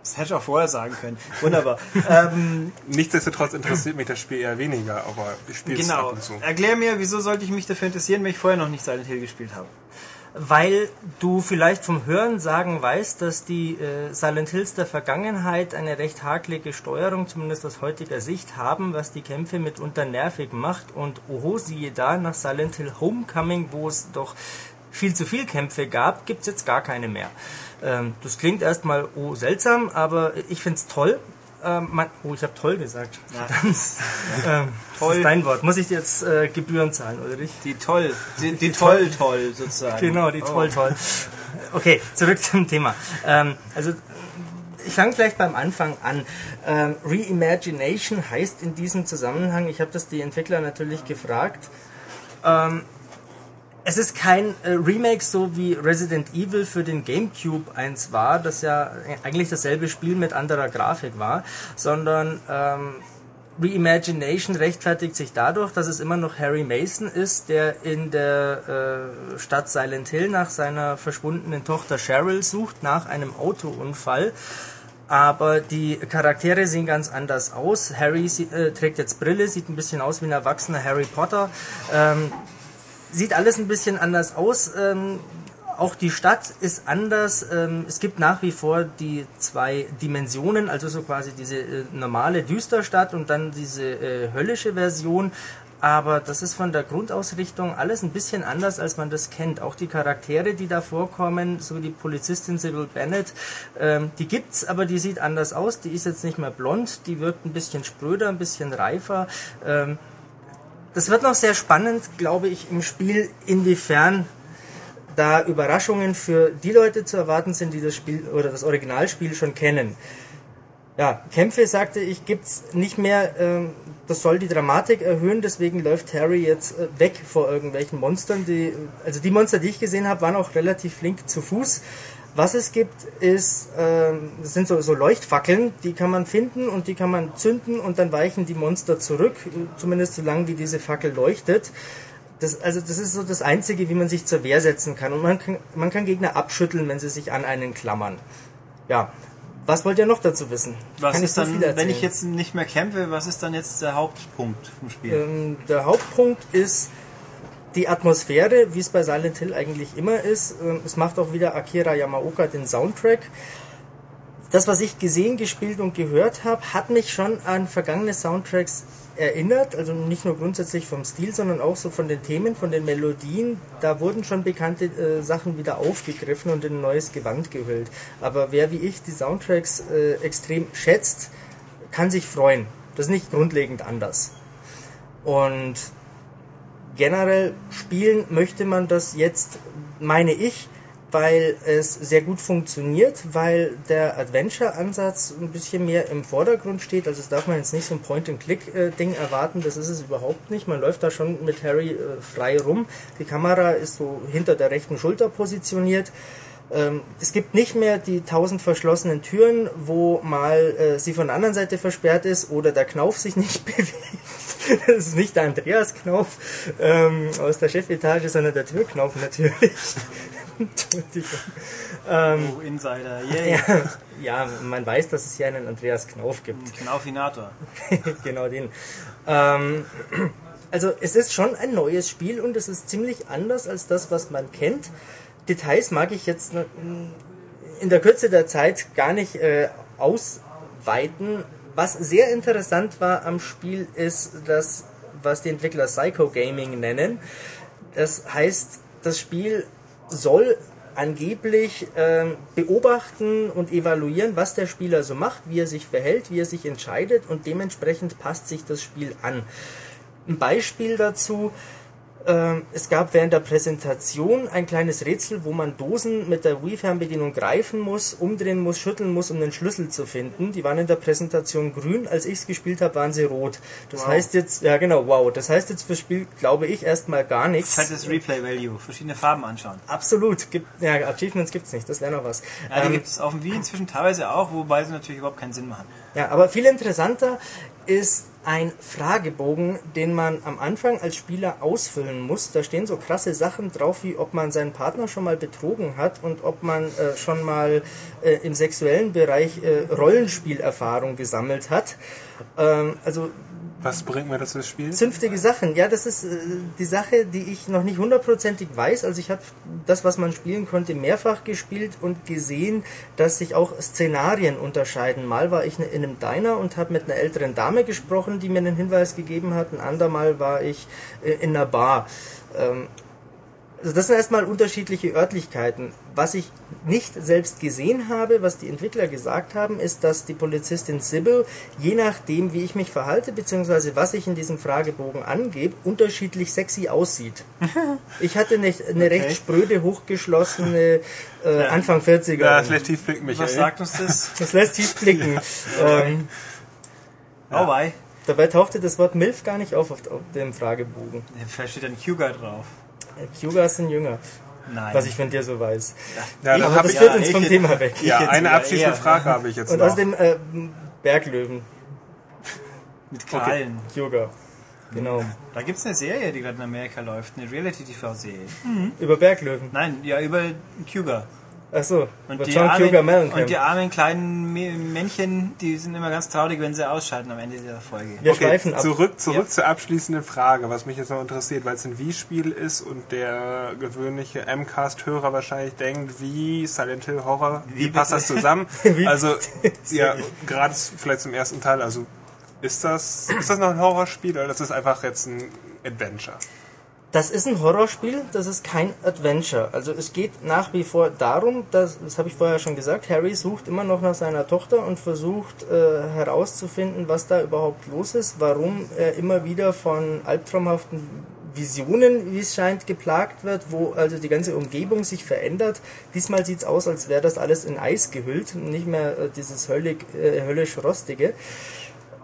Das hätte ich auch vorher sagen können. Wunderbar. ähm, Nichtsdestotrotz interessiert mich das Spiel eher weniger, aber ich spiele es genau. ab und zu. Erklär mir, wieso sollte ich mich dafür interessieren, wenn ich vorher noch nicht Silent Hill gespielt habe? Weil du vielleicht vom Hören sagen weißt, dass die äh, Silent Hills der Vergangenheit eine recht hakelige Steuerung, zumindest aus heutiger Sicht, haben, was die Kämpfe mitunter nervig macht. Und oho, siehe da, nach Silent Hill Homecoming, wo es doch viel zu viel Kämpfe gab, gibt's jetzt gar keine mehr. Ähm, das klingt erstmal oh, seltsam, aber ich find's toll. Ähm, man, oh, ich habe toll gesagt. Ja. Ähm, Toll. Das ist dein Wort. Muss ich dir jetzt äh, Gebühren zahlen, Ulrich? Die toll, die, die toll, toll sozusagen. Genau, die Oh. toll, toll. Okay, zurück zum Thema. Ähm, also ich fange gleich beim Anfang an. Ähm, Reimagination heißt in diesem Zusammenhang, ich habe das die Entwickler natürlich gefragt, ähm, es ist kein äh, Remake so wie Resident Evil für den GameCube eins war, das ja eigentlich dasselbe Spiel mit anderer Grafik war, sondern ähm, Reimagination rechtfertigt sich dadurch, dass es immer noch Harry Mason ist, der in der äh, Stadt Silent Hill nach seiner verschwundenen Tochter Cheryl sucht, nach einem Autounfall. Aber die Charaktere sehen ganz anders aus. Harry äh, trägt jetzt Brille, sieht ein bisschen aus wie ein erwachsener Harry Potter. Ähm, sieht alles ein bisschen anders aus. Ähm, auch die Stadt ist anders. Ähm, es gibt nach wie vor die zwei Dimensionen, also so quasi diese äh, normale Düsterstadt und dann diese äh, höllische Version. Aber das ist von der Grundausrichtung alles ein bisschen anders, als man das kennt. Auch die Charaktere, die da vorkommen, so die Polizistin Sybil Bennett, ähm, die gibt's, aber die sieht anders aus. Die ist jetzt nicht mehr blond, die wirkt ein bisschen spröder, ein bisschen reifer. Ähm, das wird noch sehr spannend, glaube ich, im Spiel, inwiefern da Überraschungen für die Leute zu erwarten sind, die das Spiel oder das Originalspiel schon kennen. Ja, Kämpfe, sagte ich, gibt's nicht mehr. Ähm, das soll die Dramatik erhöhen, deswegen läuft Harry jetzt äh, weg vor irgendwelchen Monstern. Die, also die Monster, die ich gesehen habe, waren auch relativ flink zu Fuß. Was es gibt, ist, das sind so, so Leuchtfackeln, die kann man finden und die kann man zünden und dann weichen die Monster zurück, zumindest solange wie diese Fackel leuchtet. Das, also das ist so das Einzige, wie man sich zur Wehr setzen kann. Und man kann, man kann Gegner abschütteln, wenn sie sich an einen klammern. Ja, was wollt ihr noch dazu wissen? Was kann ist so dann, wenn ich jetzt nicht mehr kämpfe, was ist dann jetzt der Hauptpunkt im Spiel? Ähm, der Hauptpunkt ist die Atmosphäre, wie es bei Silent Hill eigentlich immer ist. Ähm, es macht auch wieder Akira Yamaoka den Soundtrack. Das, was ich gesehen, gespielt und gehört habe, hat mich schon an vergangene Soundtracks erinnert. Also nicht nur grundsätzlich vom Stil, sondern auch so von den Themen, von den Melodien. Da wurden schon bekannte äh, Sachen wieder aufgegriffen und in ein neues Gewand gehüllt. Aber wer wie ich die Soundtracks äh, extrem schätzt, kann sich freuen. Das ist nicht grundlegend anders. Und generell spielen möchte man das jetzt, meine ich, weil es sehr gut funktioniert, weil der Adventure-Ansatz ein bisschen mehr im Vordergrund steht. Also das darf man jetzt nicht so ein Point-and-Click-Ding erwarten, das ist es überhaupt nicht. Man läuft da schon mit Harry äh, frei rum. Die Kamera ist so hinter der rechten Schulter positioniert. Ähm, es gibt nicht mehr die tausend verschlossenen Türen, wo mal äh, sie von der anderen Seite versperrt ist oder der Knauf sich nicht bewegt. Das ist nicht der Andreas Knauf ähm, aus der Chefetage, sondern der Türknauf natürlich. Entschuldigung. oh, Insider, yay. Ja, ja, man weiß, dass es hier einen Andreas Knauf gibt. Knaufinator. genau den. Ähm, also es ist schon ein neues Spiel und es ist ziemlich anders als das, was man kennt. Details mag ich jetzt in der Kürze der Zeit gar nicht äh, ausweiten. Was sehr interessant war am Spiel ist das, was die Entwickler Psycho Gaming nennen. Das heißt, das Spiel soll angeblich äh, beobachten und evaluieren, was der Spieler so macht, wie er sich verhält, wie er sich entscheidet und dementsprechend passt sich das Spiel an. Ein Beispiel dazu, es gab während der Präsentation ein kleines Rätsel, wo man Dosen mit der Wii-Fernbedienung greifen muss, umdrehen muss, schütteln muss, um den Schlüssel zu finden. Die waren in der Präsentation grün, als ich es gespielt habe, waren sie rot. Das wow. heißt jetzt, ja genau, wow. Das heißt jetzt fürs Spiel, glaube ich, erstmal gar nichts. Fettes Replay-Value, verschiedene Farben anschauen. Absolut. Gibt, ja, Achievements gibt's nicht, das wäre noch was. Ja, die ähm, gibt es auf dem Wii inzwischen teilweise auch, wobei sie natürlich überhaupt keinen Sinn machen. Ja, aber viel interessanter ist ein Fragebogen, den man am Anfang als Spieler ausfüllen muss. Da stehen so krasse Sachen drauf, wie ob man seinen Partner schon mal betrogen hat und ob man äh, schon mal äh, im sexuellen Bereich äh, Rollenspielerfahrung gesammelt hat. Ähm, also was bringt mir das, das Spiel? Zünftige Sachen. Ja, das ist äh, die Sache, die ich noch nicht hundertprozentig weiß. Also ich habe das, was man spielen konnte, mehrfach gespielt und gesehen, dass sich auch Szenarien unterscheiden. Mal war ich in einem Diner und habe mit einer älteren Dame gesprochen, die mir einen Hinweis gegeben hat. Ein andermal war ich äh, in einer Bar. Ähm, also das sind erstmal unterschiedliche Örtlichkeiten. Was ich nicht selbst gesehen habe, was die Entwickler gesagt haben, ist, dass die Polizistin Sybil, je nachdem, wie ich mich verhalte, beziehungsweise was ich in diesem Fragebogen angebe, unterschiedlich sexy aussieht. Ich hatte eine, eine okay. recht spröde, hochgeschlossene äh, ja. Anfang 40er. Ja, das lässt tief blicken, Michael. Was sagt uns das? Das lässt tief blicken. ähm, oh, wei. Dabei tauchte das Wort MILF gar nicht auf auf, auf dem Fragebogen. Vielleicht steht ein Q-Guy drauf. Hyuga ist ein Jünger. Nein. Was ich von dir so weiß. Ja, ja aber das führt uns vom Thema weg. Ja, eine abschließende Frage habe ich jetzt Und noch. außerdem äh, Berglöwen. Mit Krallen. Okay. Yoga. Genau. Da gibt es eine Serie, die gerade in Amerika läuft, eine Reality-TV-Serie. Mhm. Über Berglöwen? Nein, ja, über Cougar. Ach so, und die, armen, und die armen kleinen Männchen, die sind immer ganz traurig, wenn sie ausschalten am Ende dieser Folge. Wir okay, schweifen ab. Zurück, zurück ja. zur abschließenden Frage, was mich jetzt noch interessiert, weil es ein Wii-Spiel ist und der gewöhnliche M-Cast-Hörer wahrscheinlich denkt, wie Silent Hill Horror, wie, wie passt das zusammen? also, ja, gerade vielleicht zum ersten Teil, also ist das, ist das noch ein Horrorspiel oder ist das einfach jetzt ein Adventure? Das ist ein Horrorspiel, das ist kein Adventure. Also es geht nach wie vor darum, dass, das habe ich vorher schon gesagt, Harry sucht immer noch nach seiner Tochter und versucht äh, herauszufinden, was da überhaupt los ist, warum er immer wieder von albtraumhaften Visionen, wie es scheint, geplagt wird, wo also die ganze Umgebung sich verändert. Diesmal sieht es aus, als wäre das alles in Eis gehüllt, nicht mehr äh, dieses höllig, äh, höllisch rostige.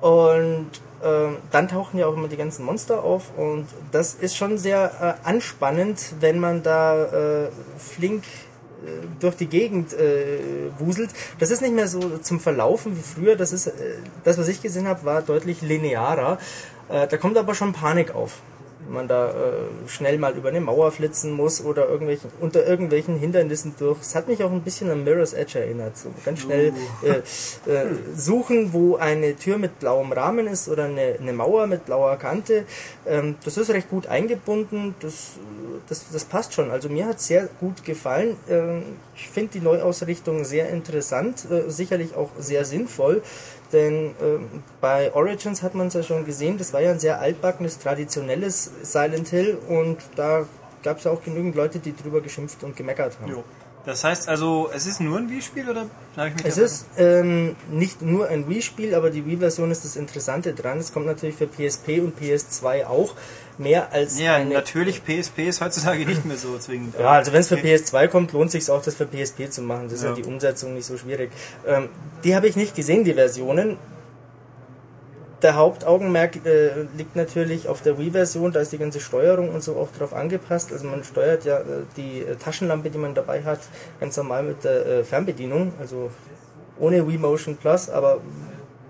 Und dann tauchen ja auch immer die ganzen Monster auf und das ist schon sehr äh, anspannend, wenn man da äh, flink äh, durch die Gegend äh, wuselt. Das ist nicht mehr so zum Verlaufen wie früher. Das ist äh, das, was ich gesehen habe, war deutlich linearer. Äh, da kommt aber schon Panik auf man da äh, schnell mal über eine Mauer flitzen muss oder irgendwelchen, unter irgendwelchen Hindernissen durch. Es hat mich auch ein bisschen an Mirror's Edge erinnert. So ganz schnell uh. äh, äh, suchen, wo eine Tür mit blauem Rahmen ist oder eine, eine Mauer mit blauer Kante. Ähm, das ist recht gut eingebunden. Das, das, das passt schon. Also mir hat es sehr gut gefallen. Ähm, ich finde die Neuausrichtung sehr interessant, äh, sicherlich auch sehr sinnvoll. Denn ähm, bei Origins hat man es ja schon gesehen, das war ja ein sehr altbackenes, traditionelles Silent Hill und da gab es ja auch genügend Leute, die drüber geschimpft und gemeckert haben. Jo. Das heißt also, es ist nur ein Wii-Spiel oder? es ist ähm, nicht nur ein Wii-Spiel, aber die Wii-Version ist das Interessante dran. Es kommt natürlich für PSP und PS2 auch mehr als. Ja, natürlich, PSP ist heutzutage nicht mehr so zwingend. Ja, also wenn es für PS2 kommt, lohnt sich auch, das für PSP zu machen. Das ist ja, ja die Umsetzung nicht so schwierig. Ähm, die habe ich nicht gesehen, die Versionen. Der Hauptaugenmerk äh, liegt natürlich auf der Wii-Version, da ist die ganze Steuerung und so auch drauf angepasst. Also man steuert ja äh, die äh, Taschenlampe, die man dabei hat, ganz normal mit der äh, Fernbedienung, also ohne Wii Motion Plus, aber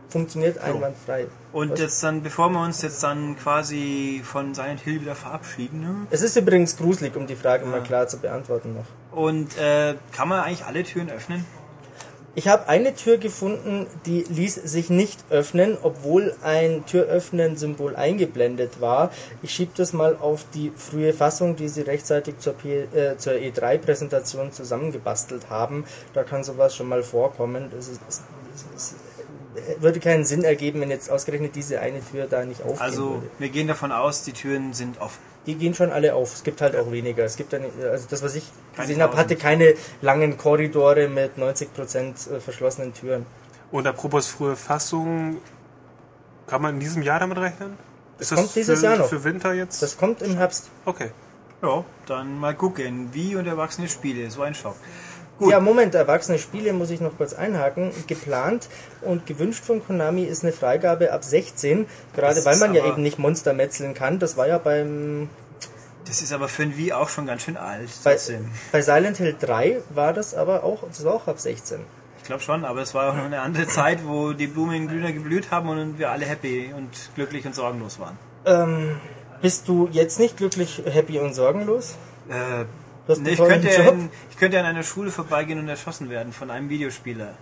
funktioniert einwandfrei. Und Was? jetzt dann, bevor wir uns jetzt dann quasi von Silent Hill wieder verabschieden. Ne? Es ist übrigens gruselig, um die Frage ja. mal klar zu beantworten noch. Und äh, kann man eigentlich alle Türen öffnen? Ich habe eine Tür gefunden, die ließ sich nicht öffnen, obwohl ein Türöffnen-Symbol eingeblendet war. Ich schiebe das mal auf die frühe Fassung, die sie rechtzeitig zur, äh, zur E3-Präsentation zusammengebastelt haben. Da kann sowas schon mal vorkommen. Das ist, das ist, würde keinen Sinn ergeben, wenn jetzt ausgerechnet diese eine Tür da nicht aufgehen Also würde. wir gehen davon aus, die Türen sind offen. Die gehen schon alle auf. Es gibt halt auch weniger. Es gibt dann, also das, was ich Keine gesehen habe, hatte keine langen Korridore mit 90% äh, verschlossenen Türen. Und apropos frühe Fassung, kann man in diesem Jahr damit rechnen? Ist kommt dieses für, Jahr noch. für Winter jetzt? Das kommt im Herbst. okay. Ja, dann mal gucken. Wie und erwachsene Spiele, so ein Shop. Gut. Ja, Moment, erwachsene Spiele muss ich noch kurz einhaken. Geplant und gewünscht von Konami ist eine Freigabe ab 16, gerade Das weil man ja eben nicht Monster metzeln kann. Das war ja beim Das ist aber für ein Wii auch schon ganz schön alt. bei, bei Silent Hill 3 war das aber auch, das war auch ab 16. Ich glaube schon, aber es war auch noch eine andere Zeit, wo die Blumen grüner geblüht haben und wir alle happy und glücklich und sorgenlos waren. Ähm, bist du jetzt nicht glücklich, happy und sorgenlos? Äh, Du hast nee, ich, könnte ja Job. in, ich könnte an einer Schule vorbeigehen und erschossen werden von einem Videospieler.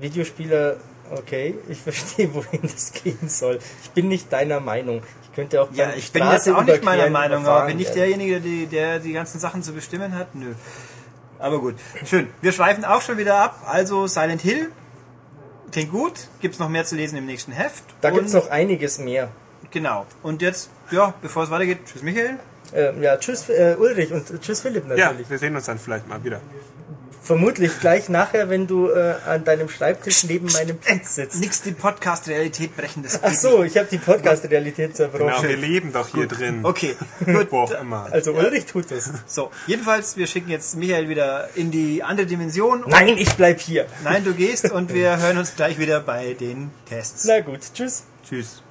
Videospieler, okay, ich verstehe, wohin das gehen soll. Ich bin nicht deiner Meinung. Ich könnte auch Ja, ich bin jetzt auch nicht meiner Meinung, aber bin ich derjenige, die, der die ganzen Sachen zu bestimmen hat? Nö. Aber gut. Schön. Wir schweifen auch schon wieder ab. Also Silent Hill. Klingt gut. Gibt's noch mehr zu lesen im nächsten Heft. Da Und- gibt's noch einiges mehr. Genau. Und jetzt, ja, bevor es weitergeht, tschüss Michael. Ähm, ja, tschüss äh, Ulrich und äh, tschüss Philipp Ja, natürlich. wir sehen uns dann vielleicht mal wieder. Vermutlich gleich nachher, wenn du äh, an deinem Schreibtisch neben meinem Platz sitzt. Nix die Podcast-Realität brechen. Das Ach so, ich habe die Podcast-Realität zerbrochen. Genau, wir leben doch hier drin. nicht. Okay, gut. Wo auch immer. Also Ulrich tut das. So, jedenfalls, wir schicken jetzt Michael wieder in die andere Dimension. Nein, ich bleib hier. Nein, du gehst und wir hören uns gleich wieder bei den Tests. Na gut, tschüss. Tschüss.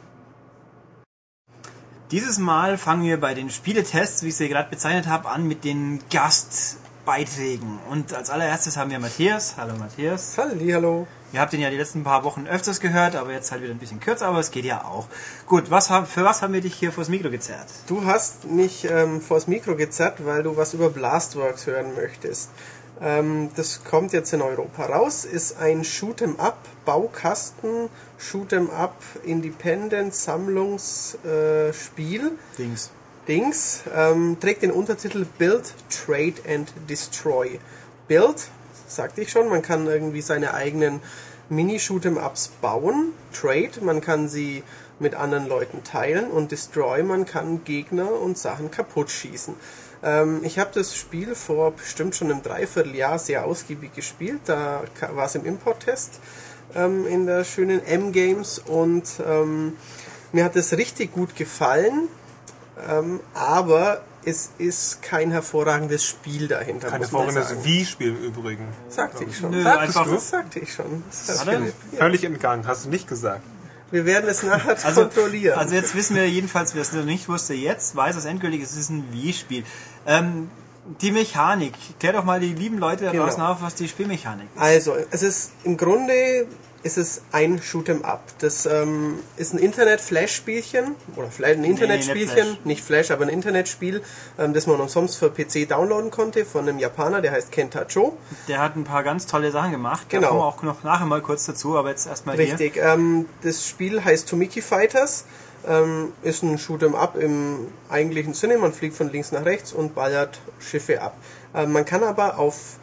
Dieses Mal fangen wir bei den Spieletests, wie ich sie gerade bezeichnet habe, an mit den Gastbeiträgen. Und als allererstes haben wir Matthias. Hallo Matthias. Hallo. Ihr habt den ja die letzten paar Wochen öfters gehört, aber jetzt halt wieder ein bisschen kürzer, aber es geht ja auch. Gut, was, für was haben wir dich hier vors Mikro gezerrt? Du hast mich ähm, vors Mikro gezerrt, weil du was über Blastworks hören möchtest. Ähm, das kommt jetzt in Europa raus, ist ein Shoot'em Up, Baukasten, Shoot'em Up, Independent Sammlungsspiel. Äh. Dings. Dings ähm, trägt den Untertitel Build, Trade and Destroy. Build, sagte ich schon, man kann irgendwie seine eigenen Mini-Shoot'em-Ups bauen. Trade, man kann sie mit anderen Leuten teilen. Und Destroy, man kann Gegner und Sachen kaputt schießen. Ähm, ich habe das Spiel vor bestimmt schon einem Dreivierteljahr sehr ausgiebig gespielt. Da war es im Import-Test ähm, in der schönen M-Games und ähm, mir hat es richtig gut gefallen. Ähm, aber es ist kein hervorragendes Spiel dahinter. Kein hervorragendes sagen. Wii-Spiel im Übrigen. Sagte ich schon. Nö, Sagtest einfach- du? sagte ich schon. Völlig entgangen, hast du nicht gesagt. Wir werden es nachher Also, kontrollieren. also jetzt wissen wir jedenfalls, wer es noch nicht wusste, jetzt weiß es endgültig, es ist ein Wii-Spiel. Ähm, die Mechanik. Klär doch mal die lieben Leute da Genau. draußen auf, was die Spielmechanik ist. Also, es ist im Grunde ist es ein Shoot'em Up. Das ähm, ist ein Internet-Flash-Spielchen oder vielleicht ein Internetspielchen, nicht nicht, Flash. Aber ein Internetspiel, ähm, das man umsonst für PC downloaden konnte von einem Japaner, der heißt Kenta Joe. Der hat ein paar ganz tolle Sachen gemacht. Da Genau. kommen wir auch noch nachher mal kurz dazu, aber jetzt erstmal hier. Richtig. Ähm, das Spiel heißt Tomiki Fighters. Ähm, ist ein Shoot'em Up im eigentlichen Sinne. Man fliegt von links nach rechts und ballert Schiffe ab. Ähm, man kann aber auf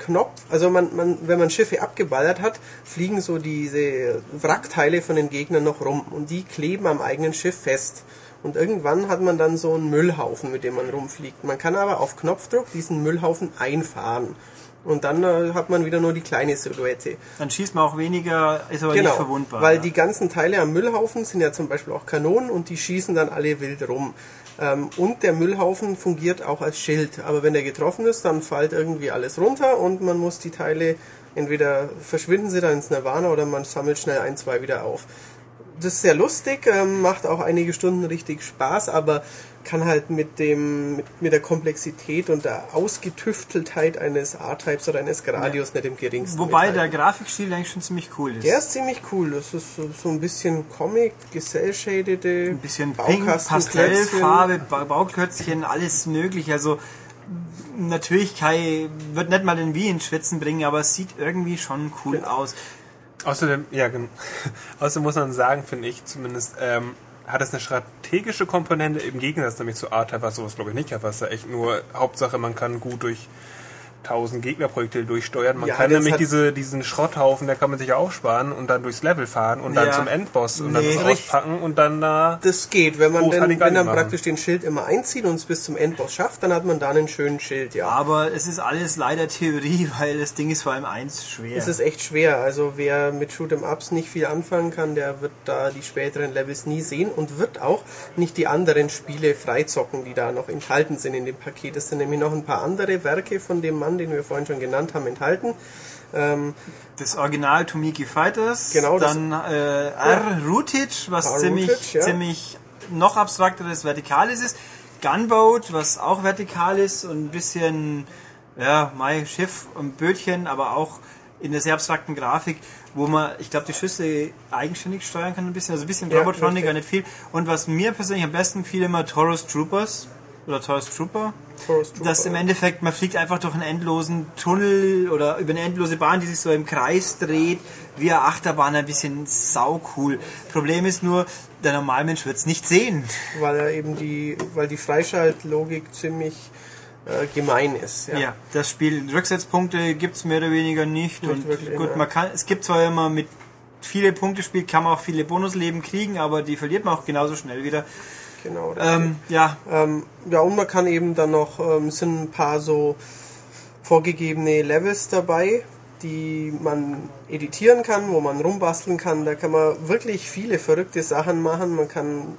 Knopf, also man, man, wenn man Schiffe abgeballert hat, fliegen so diese Wrackteile von den Gegnern noch rum und die kleben am eigenen Schiff fest. Und irgendwann hat man dann so einen Müllhaufen, mit dem man rumfliegt. Man kann aber auf Knopfdruck diesen Müllhaufen einfahren. Und dann äh, hat man wieder nur die kleine Silhouette. Dann schießt man auch weniger, ist aber nicht Genau, verwundbar. weil ja. die ganzen Teile am Müllhaufen sind ja zum Beispiel auch Kanonen und die schießen dann alle wild rum. Ähm, und der Müllhaufen fungiert auch als Schild. Aber wenn der getroffen ist, dann fällt irgendwie alles runter und man muss die Teile, entweder verschwinden sie dann ins Nirvana oder man sammelt schnell ein, zwei wieder auf. Das ist sehr lustig, ähm, macht auch einige Stunden richtig Spaß, aber kann halt mit dem mit, mit der Komplexität und der Ausgetüfteltheit eines A-Types oder eines Gradius nicht im geringsten. Wobei mithalten. der Grafikstil eigentlich schon ziemlich cool ist. Der ist ziemlich cool. Das ist so, so ein bisschen Comic, gesellschadete, ein bisschen Pink, Pastellfarbe. Ba- Bauklötzchen, alles mögliche. Also natürlich Kai wird nicht mal den Wii ins Schwitzen bringen, aber es sieht irgendwie schon cool aus. Außerdem, ja, gen- außerdem muss man sagen, finde ich zumindest, ähm, hat es eine strategische Komponente im Gegensatz nämlich zu R-Type, was sowas glaube ich nicht hat, was da echt nur Hauptsache, man kann gut durch 1000 Gegnerprojekte durchsteuern. Man Ja, kann das nämlich diese, diesen Schrotthaufen, der kann man sich ja aufsparen und dann durchs Level fahren und dann Ja. zum Endboss und dann Nee, das richtig. auspacken und dann da. Das geht, wenn man Halligalli wenn machen. praktisch den Schild immer einzieht und es bis zum Endboss schafft, dann hat man da einen schönen Schild, ja. Aber es ist alles leider Theorie, weil das Ding ist vor allem eins schwer. Es ist echt schwer. Also wer mit Shoot'em Ups nicht viel anfangen kann, der wird da die späteren Levels nie sehen und wird auch nicht die anderen Spiele freizocken, die da noch enthalten sind in dem Paket. Es sind nämlich noch ein paar andere Werke von dem Mann, den wir vorhin schon genannt haben, enthalten. Ähm, das Original Tomiki Fighters, Genau, dann äh, R. Rootage, was R. ziemlich, ja. ziemlich noch abstrakteres Vertikales ist, Gunboat, was auch vertikal ist und ein bisschen, ja, mein Schiff und Bötchen, aber auch in der sehr abstrakten Grafik, wo man, ich glaube, die Schüsse eigenständig steuern kann ein bisschen, also ein bisschen Ja, Robotronic, richtig. nicht viel. Und was mir persönlich am besten fiel, immer Taurus Troopers oder Taurus Trooper. Taurus Trooper. Dass im Endeffekt, man fliegt einfach durch einen endlosen Tunnel oder über eine endlose Bahn, die sich so im Kreis dreht, wie eine Achterbahn, ein bisschen saucool. Problem ist nur, der Normalmensch wird es nicht sehen. weil er eben die, weil die Freischaltlogik ziemlich äh, gemein ist. Ja. Ja, das Spiel, Rücksetzpunkte gibt's mehr oder weniger nicht. Nicht und wirklich, gut, ja. man kann, es gibt zwar immer mit viele Punkte spielt, kann man auch viele Bonusleben kriegen, aber die verliert man auch genauso schnell wieder. Genau. Ähm, ja, Ähm, ja, und man kann eben dann noch, ähm, es sind ein paar so vorgegebene Levels dabei, die man editieren kann, wo man rumbasteln kann. Da kann man wirklich viele verrückte Sachen machen. Man kann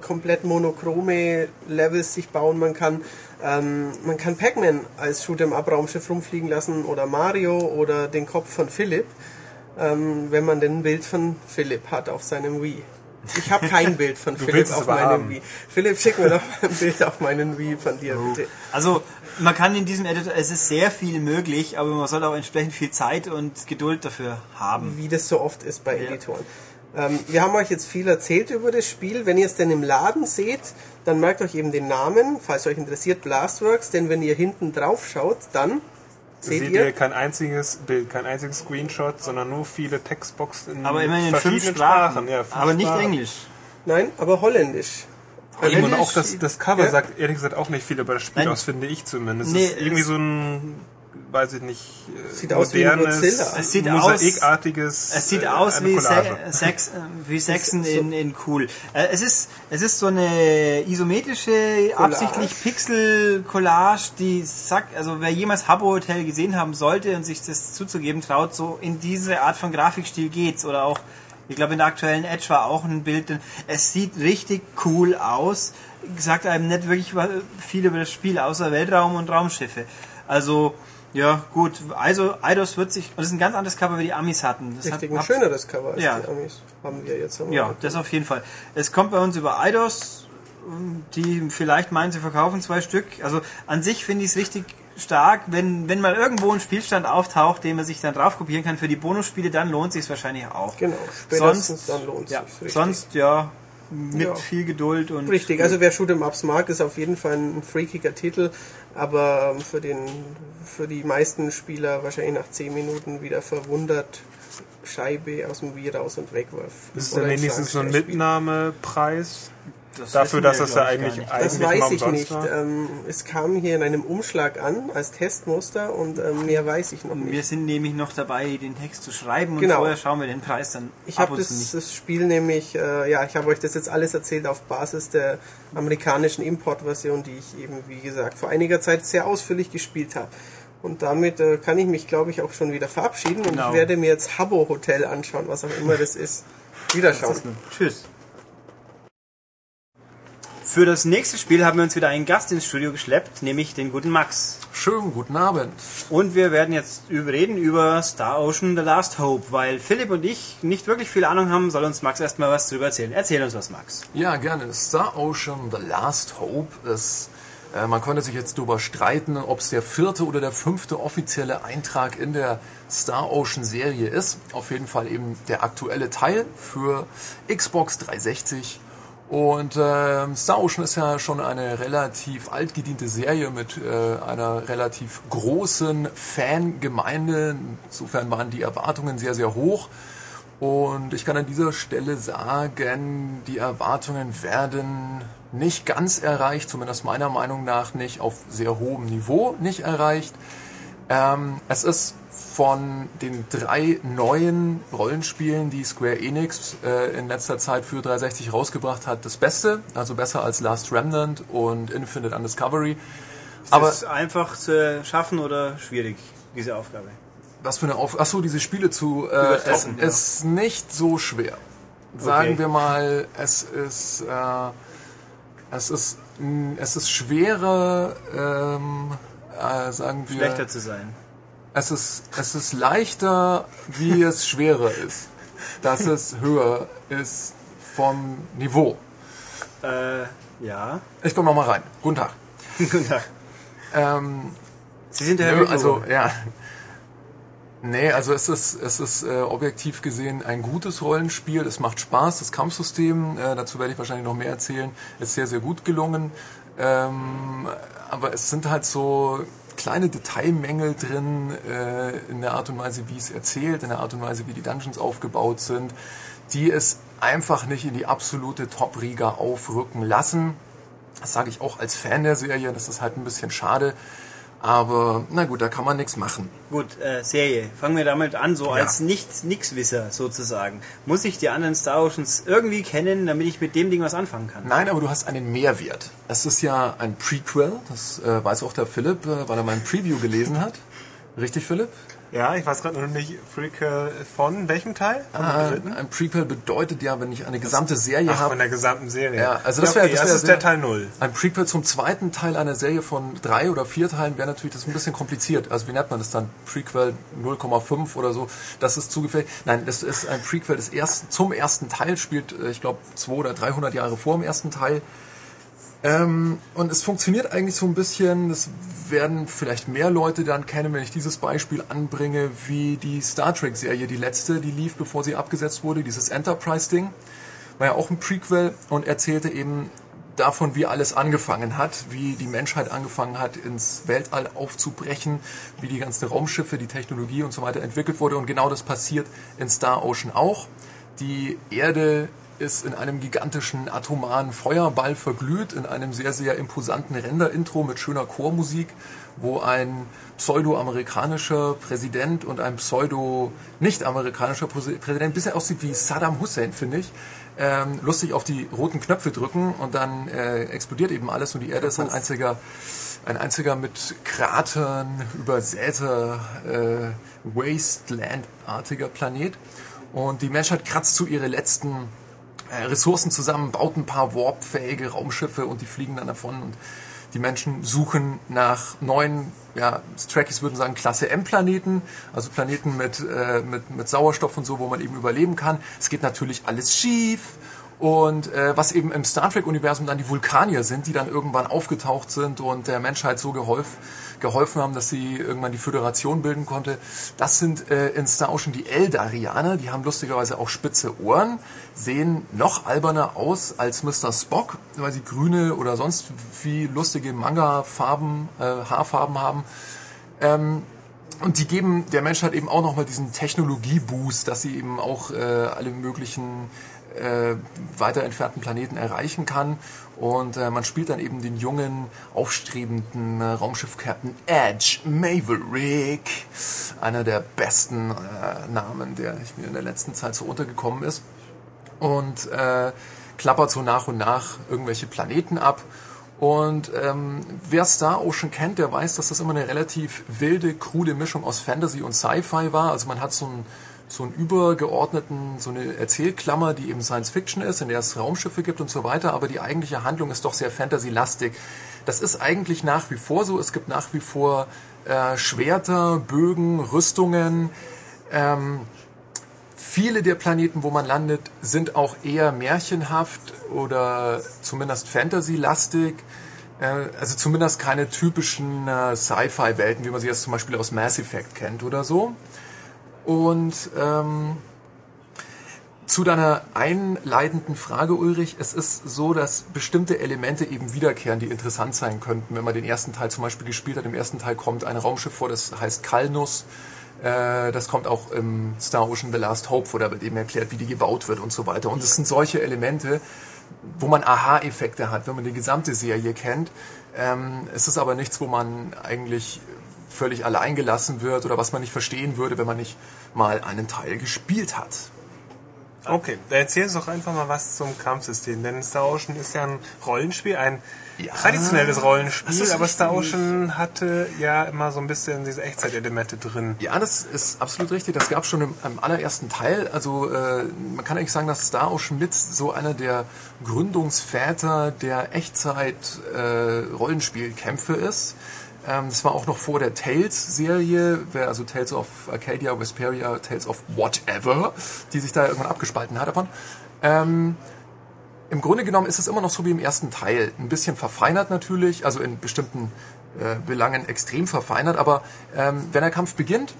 komplett monochrome Levels sich bauen. Man kann, ähm, man kann Pac-Man als Shoot'em-up-Raumschiff rumfliegen lassen oder Mario oder den Kopf von Philipp, ähm, wenn man denn ein Bild von Philipp hat auf seinem Wii. Ich habe kein Bild von Philipp willst es auf meinem. Wii. Philipp, schick mir doch ein Bild auf meinen Wii von dir, bitte. Also man kann in diesem Editor, es ist sehr viel möglich, aber man soll auch entsprechend viel Zeit und Geduld dafür haben. Wie das so oft ist bei Editoren. Ähm, wir haben euch jetzt viel erzählt über das Spiel. Wenn ihr es denn im Laden seht, dann merkt euch eben den Namen, falls euch interessiert, Blastworks, denn wenn ihr hinten drauf schaut, dann seht, Seht ihr, ihr kein einziges Bild, kein einziges Screenshot, sondern nur viele Textboxen in Aber immerhin in fünf verschiedenen Sprachen, Ja, fünf aber nicht Sprachen. Englisch. nein, aber holländisch. Eben, und auch das, das Cover Ja. sagt ehrlich gesagt auch nicht viel über das Spiel Nein. aus, finde ich zumindest. Nee, es ist irgendwie so ein, weiß ich nicht, äh, Sieht aus wie ein Godzilla. Es sieht aus- mosaikartiges. Es sieht äh, aus eine wie, Collage. Se Sex, äh, wie Sexen so- in, in cool. Äh, es ist es ist so eine isometrische, absichtlich Pixel-Collage, die sagt, also wer jemals Habbo Hotel gesehen haben sollte und sich das zuzugeben traut, so in diese Art von Grafikstil geht's. Oder auch, ich glaube in der aktuellen Edge war auch ein Bild, denn es sieht richtig cool aus. Sagt einem nicht wirklich viel über das Spiel, außer Weltraum und Raumschiffe. Also, ja, gut. Also, Eidos wird sich, und das ist ein ganz anderes Cover, wie die Amis hatten. Das Richtig, hat, ein schöneres Cover als Ja. die Amis. Haben wir jetzt. Haben wir Ja, das auf jeden Fall. Es kommt bei uns über Eidos, die vielleicht meinen, sie verkaufen zwei Stück. Also an sich finde ich es richtig stark, wenn, wenn mal irgendwo ein Spielstand auftaucht, den man sich dann drauf kopieren kann für die Bonusspiele, dann lohnt sich wahrscheinlich auch. Genau, spätestens Sonst, dann lohnt ja, sich's, richtig. sonst ja, mit Ja. viel Geduld und Richtig, also wer Shoot'em Ups mag, ist auf jeden Fall ein freakiger Titel, aber ähm, für, den, für die meisten Spieler wahrscheinlich nach 10 Minuten wieder verwundert Scheibe aus dem Wii raus und wegwirf. Ist ins wenigstens so ein Mitnahmepreis das dafür, dass wir, das ja eigentlich, nicht. eigentlich Das weiß ich nicht. war? Ähm, es kam hier in einem Umschlag an als Testmuster und ähm, mehr weiß ich noch Wir nicht. sind nämlich noch dabei, den Text zu schreiben und Genau. vorher schauen wir den Preis dann Ich ab habe und das, das Spiel nämlich, äh, ja, ich habe euch das jetzt alles erzählt auf Basis der amerikanischen Importversion, die ich eben, wie gesagt, vor einiger Zeit sehr ausführlich gespielt habe. Und damit äh, kann ich mich, glaube ich, auch schon wieder verabschieden und Genau. ich werde mir jetzt Habbo Hotel anschauen, was auch immer das ist. Wiederschauen. Tschüss. Für das nächste Spiel haben wir uns wieder einen Gast ins Studio geschleppt, nämlich den guten Max. Schönen guten Abend. Und wir werden jetzt reden über Star Ocean The Last Hope, weil Philipp und ich nicht wirklich viel Ahnung haben, soll uns Max erstmal was drüber erzählen. Erzähl uns was, Max. Ja, gerne. Star Ocean The Last Hope ist. Äh, man konnte sich jetzt darüber streiten, ob es der vierte oder der fünfte offizielle Eintrag in der Star Ocean Serie ist. Auf jeden Fall eben der aktuelle Teil für Xbox 360 Und ähm, Star Ocean ist ja schon eine relativ altgediente Serie mit äh, einer relativ großen Fangemeinde. Insofern waren die Erwartungen sehr, sehr hoch. Und ich kann an dieser Stelle sagen, die Erwartungen werden nicht ganz erreicht, zumindest meiner Meinung nach nicht auf sehr hohem Niveau nicht erreicht. Ähm, es ist von den drei neuen Rollenspielen, die Square Enix äh, in letzter Zeit für 360 rausgebracht hat, das Beste. Also besser als Last Remnant und Infinite Undiscovery. Ist Aber das einfach zu schaffen oder schwierig, diese Aufgabe? was für eine Auf Achso, diese Spiele zu äh, Übertreffen, es ist nicht so schwer. Sagen Okay. wir mal, es ist äh, es ist es ist schwerer ähm, äh, sagen wir Schlechter zu sein. Es ist es ist leichter, wie es schwerer ist. Dass es höher ist vom Niveau. Äh, ja. Ich komme noch mal rein. Guten Tag. Guten Tag. Ähm, Sie sind der Herr also ja. Nee, also es ist, es ist äh, objektiv gesehen ein gutes Rollenspiel. Es macht Spaß. Das Kampfsystem, äh, dazu werde ich wahrscheinlich noch mehr erzählen, ist sehr, sehr gut gelungen. Ähm, aber es sind halt so kleine Detailmängel drin äh, in der Art und Weise, wie es erzählt, in der Art und Weise, wie die Dungeons aufgebaut sind, die es einfach nicht in die absolute Top-Riga aufrücken lassen. Das sage ich auch als Fan der Serie. Das ist halt ein bisschen schade. Aber na gut, da kann man nichts machen. Gut, äh, Serie. Fangen wir damit an, so Ja. als Nicht-Nix-Wisser sozusagen. Muss ich die anderen Star Oceans irgendwie kennen, damit ich mit dem Ding was anfangen kann? Nein, aber du hast einen Mehrwert. Es ist ja ein Prequel, das äh, weiß auch der Philipp, äh, weil er mein Preview gelesen hat. Richtig, Philipp? Ja, ich weiß gerade noch nicht, Prequel von welchem Teil? Vom Ah, dritten? ein Prequel bedeutet ja, wenn ich eine gesamte Serie habe. von der gesamten Serie. Ja, also das wär- okay, das das, wär ist sehr- der Teil 0. Ein Prequel zum zweiten Teil einer Serie von drei oder vier Teilen wäre natürlich das ein bisschen kompliziert. Also wie nennt man das dann? Prequel 0,5 oder so. Das ist zu gefährlich. Nein, das ist ein Prequel des ersten, zum ersten Teil, spielt, äh, ich glaube, 200 oder 300 Jahre vor dem ersten Teil. Ähm, und es funktioniert eigentlich so ein bisschen, das werden vielleicht mehr Leute dann kennen, wenn ich dieses Beispiel anbringe, wie die Star Trek-Serie, die letzte, die lief, bevor sie abgesetzt wurde, dieses Enterprise-Ding, war ja auch ein Prequel und erzählte eben davon, wie alles angefangen hat, wie die Menschheit angefangen hat, ins Weltall aufzubrechen, wie die ganzen Raumschiffe, die Technologie und so weiter entwickelt wurde. Und genau das passiert in Star Ocean auch. Die Erde ist in einem gigantischen atomaren Feuerball verglüht, in einem sehr, sehr imposanten Render-Intro mit schöner Chormusik, wo ein pseudo-amerikanischer Präsident und ein pseudo-nicht-amerikanischer Präsi- Präsident bisschen aussieht wie Saddam Hussein, finde ich, ähm, lustig auf die roten Knöpfe drücken und dann äh, explodiert eben alles und die Erde ist ein einziger, ein einziger mit Kratern übersäter äh, Wasteland-artiger Planet. Und die Menschheit kratzt zu ihre letzten Ressourcen zusammen, baut ein paar warpfähige Raumschiffe und die fliegen dann davon und die Menschen suchen nach neuen, ja, Trekkies würden sagen Klasse M-Planeten, also Planeten mit, äh, mit, mit Sauerstoff und so, wo man eben überleben kann. Es geht natürlich alles schief. Und äh, was eben im Star Trek-Universum dann die Vulkanier sind, die dann irgendwann aufgetaucht sind und der Menschheit so geholf, geholfen haben, dass sie irgendwann die Föderation bilden konnte. Das sind äh, in Star Ocean die Eldarianer, die haben lustigerweise auch spitze Ohren, sehen noch alberner aus als Mr. Spock, weil sie grüne oder sonst wie lustige Manga-Farben, äh, Haarfarben haben. Ähm, und die geben der Menschheit eben auch nochmal diesen Technologieboost, dass sie eben auch äh, alle möglichen äh, weiter entfernten Planeten erreichen kann. Und äh, man spielt dann eben den jungen, aufstrebenden äh, Raumschiff-Captain Edge Maverick. Einer der besten äh, Namen, der mir in der letzten Zeit so untergekommen ist. Und äh, klappert so nach und nach irgendwelche Planeten ab. Und ähm, wer Star Ocean kennt, der weiß, dass das immer eine relativ wilde, krude Mischung aus Fantasy und Sci-Fi war. Also man hat so einen, so einen übergeordneten, so eine Erzählklammer, die eben Science Fiction ist, in der es Raumschiffe gibt und so weiter, aber die eigentliche Handlung ist doch sehr Fantasy-lastig. Das ist eigentlich nach wie vor so. Es gibt nach wie vor äh, Schwerter, Bögen, Rüstungen. Ähm, Viele der Planeten, wo man landet, sind auch eher märchenhaft oder zumindest Fantasy-lastig. Äh, Also zumindest keine typischen äh, Sci-Fi-Welten, wie man sie jetzt zum Beispiel aus Mass Effect kennt oder so. Und ähm, Zu deiner einleitenden Frage, Ulrich, es ist so, dass bestimmte Elemente eben wiederkehren, die interessant sein könnten. Wenn man den ersten Teil zum Beispiel gespielt hat, im ersten Teil kommt ein Raumschiff vor, das heißt Kalnus. Äh, Das kommt auch im Star Ocean The Last Hope vor, da wird eben erklärt, wie die gebaut wird und so weiter. Und es sind solche Elemente, wo man Aha-Effekte hat, wenn man die gesamte Serie kennt. Ähm, es ist aber nichts, wo man eigentlich völlig allein gelassen wird oder was man nicht verstehen würde, wenn man nicht mal einen Teil gespielt hat. Okay, erzähl uns doch einfach mal was zum Kampfsystem. Denn Star Ocean ist ja ein Rollenspiel, ein Ja, traditionelles Rollenspiel, aber Star. Ocean hatte ja immer so ein bisschen diese Echtzeitelemente drin. Ja, das ist absolut richtig. Das gab schon im, im allerersten Teil. Also äh, man kann eigentlich sagen, dass Star Ocean mit so einer der Gründungsväter der Echtzeit-Rollenspielkämpfe ist. Ähm, das war auch noch vor der Tales-Serie, also Tales of Arcadia, Vesperia, Tales of Whatever, die sich da irgendwann abgespalten hat davon. Ähm, im Grunde genommen ist es immer noch so wie im ersten Teil. Ein bisschen verfeinert natürlich, also in bestimmten äh, Belangen extrem verfeinert, aber ähm, wenn der Kampf beginnt,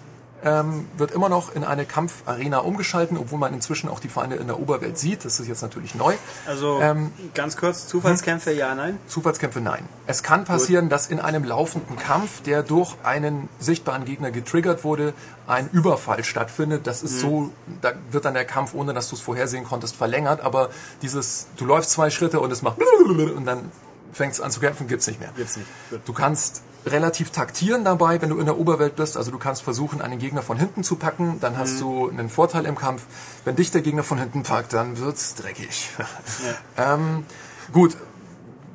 ähm, wird immer noch in eine Kampfarena umgeschalten, obwohl man inzwischen auch die Feinde in der Oberwelt sieht. Das ist jetzt natürlich neu. Also Ähm, ganz kurz, Zufallskämpfe, ja, nein? Zufallskämpfe nein. Es kann passieren, dass in einem laufenden Kampf, der durch einen sichtbaren Gegner getriggert wurde, ein Überfall stattfindet. Das ist so, da wird dann der Kampf, ohne dass du es vorhersehen konntest, verlängert. Aber dieses, du läufst zwei Schritte und es macht und dann fängst an zu kämpfen, gibt's nicht mehr. Gibt's nicht. Gut. Du kannst relativ taktieren dabei, wenn du in der Oberwelt bist. Also du kannst versuchen, einen Gegner von hinten zu packen. Dann hast du einen Vorteil im Kampf. Wenn dich der Gegner von hinten packt, dann wird's dreckig. ähm, gut.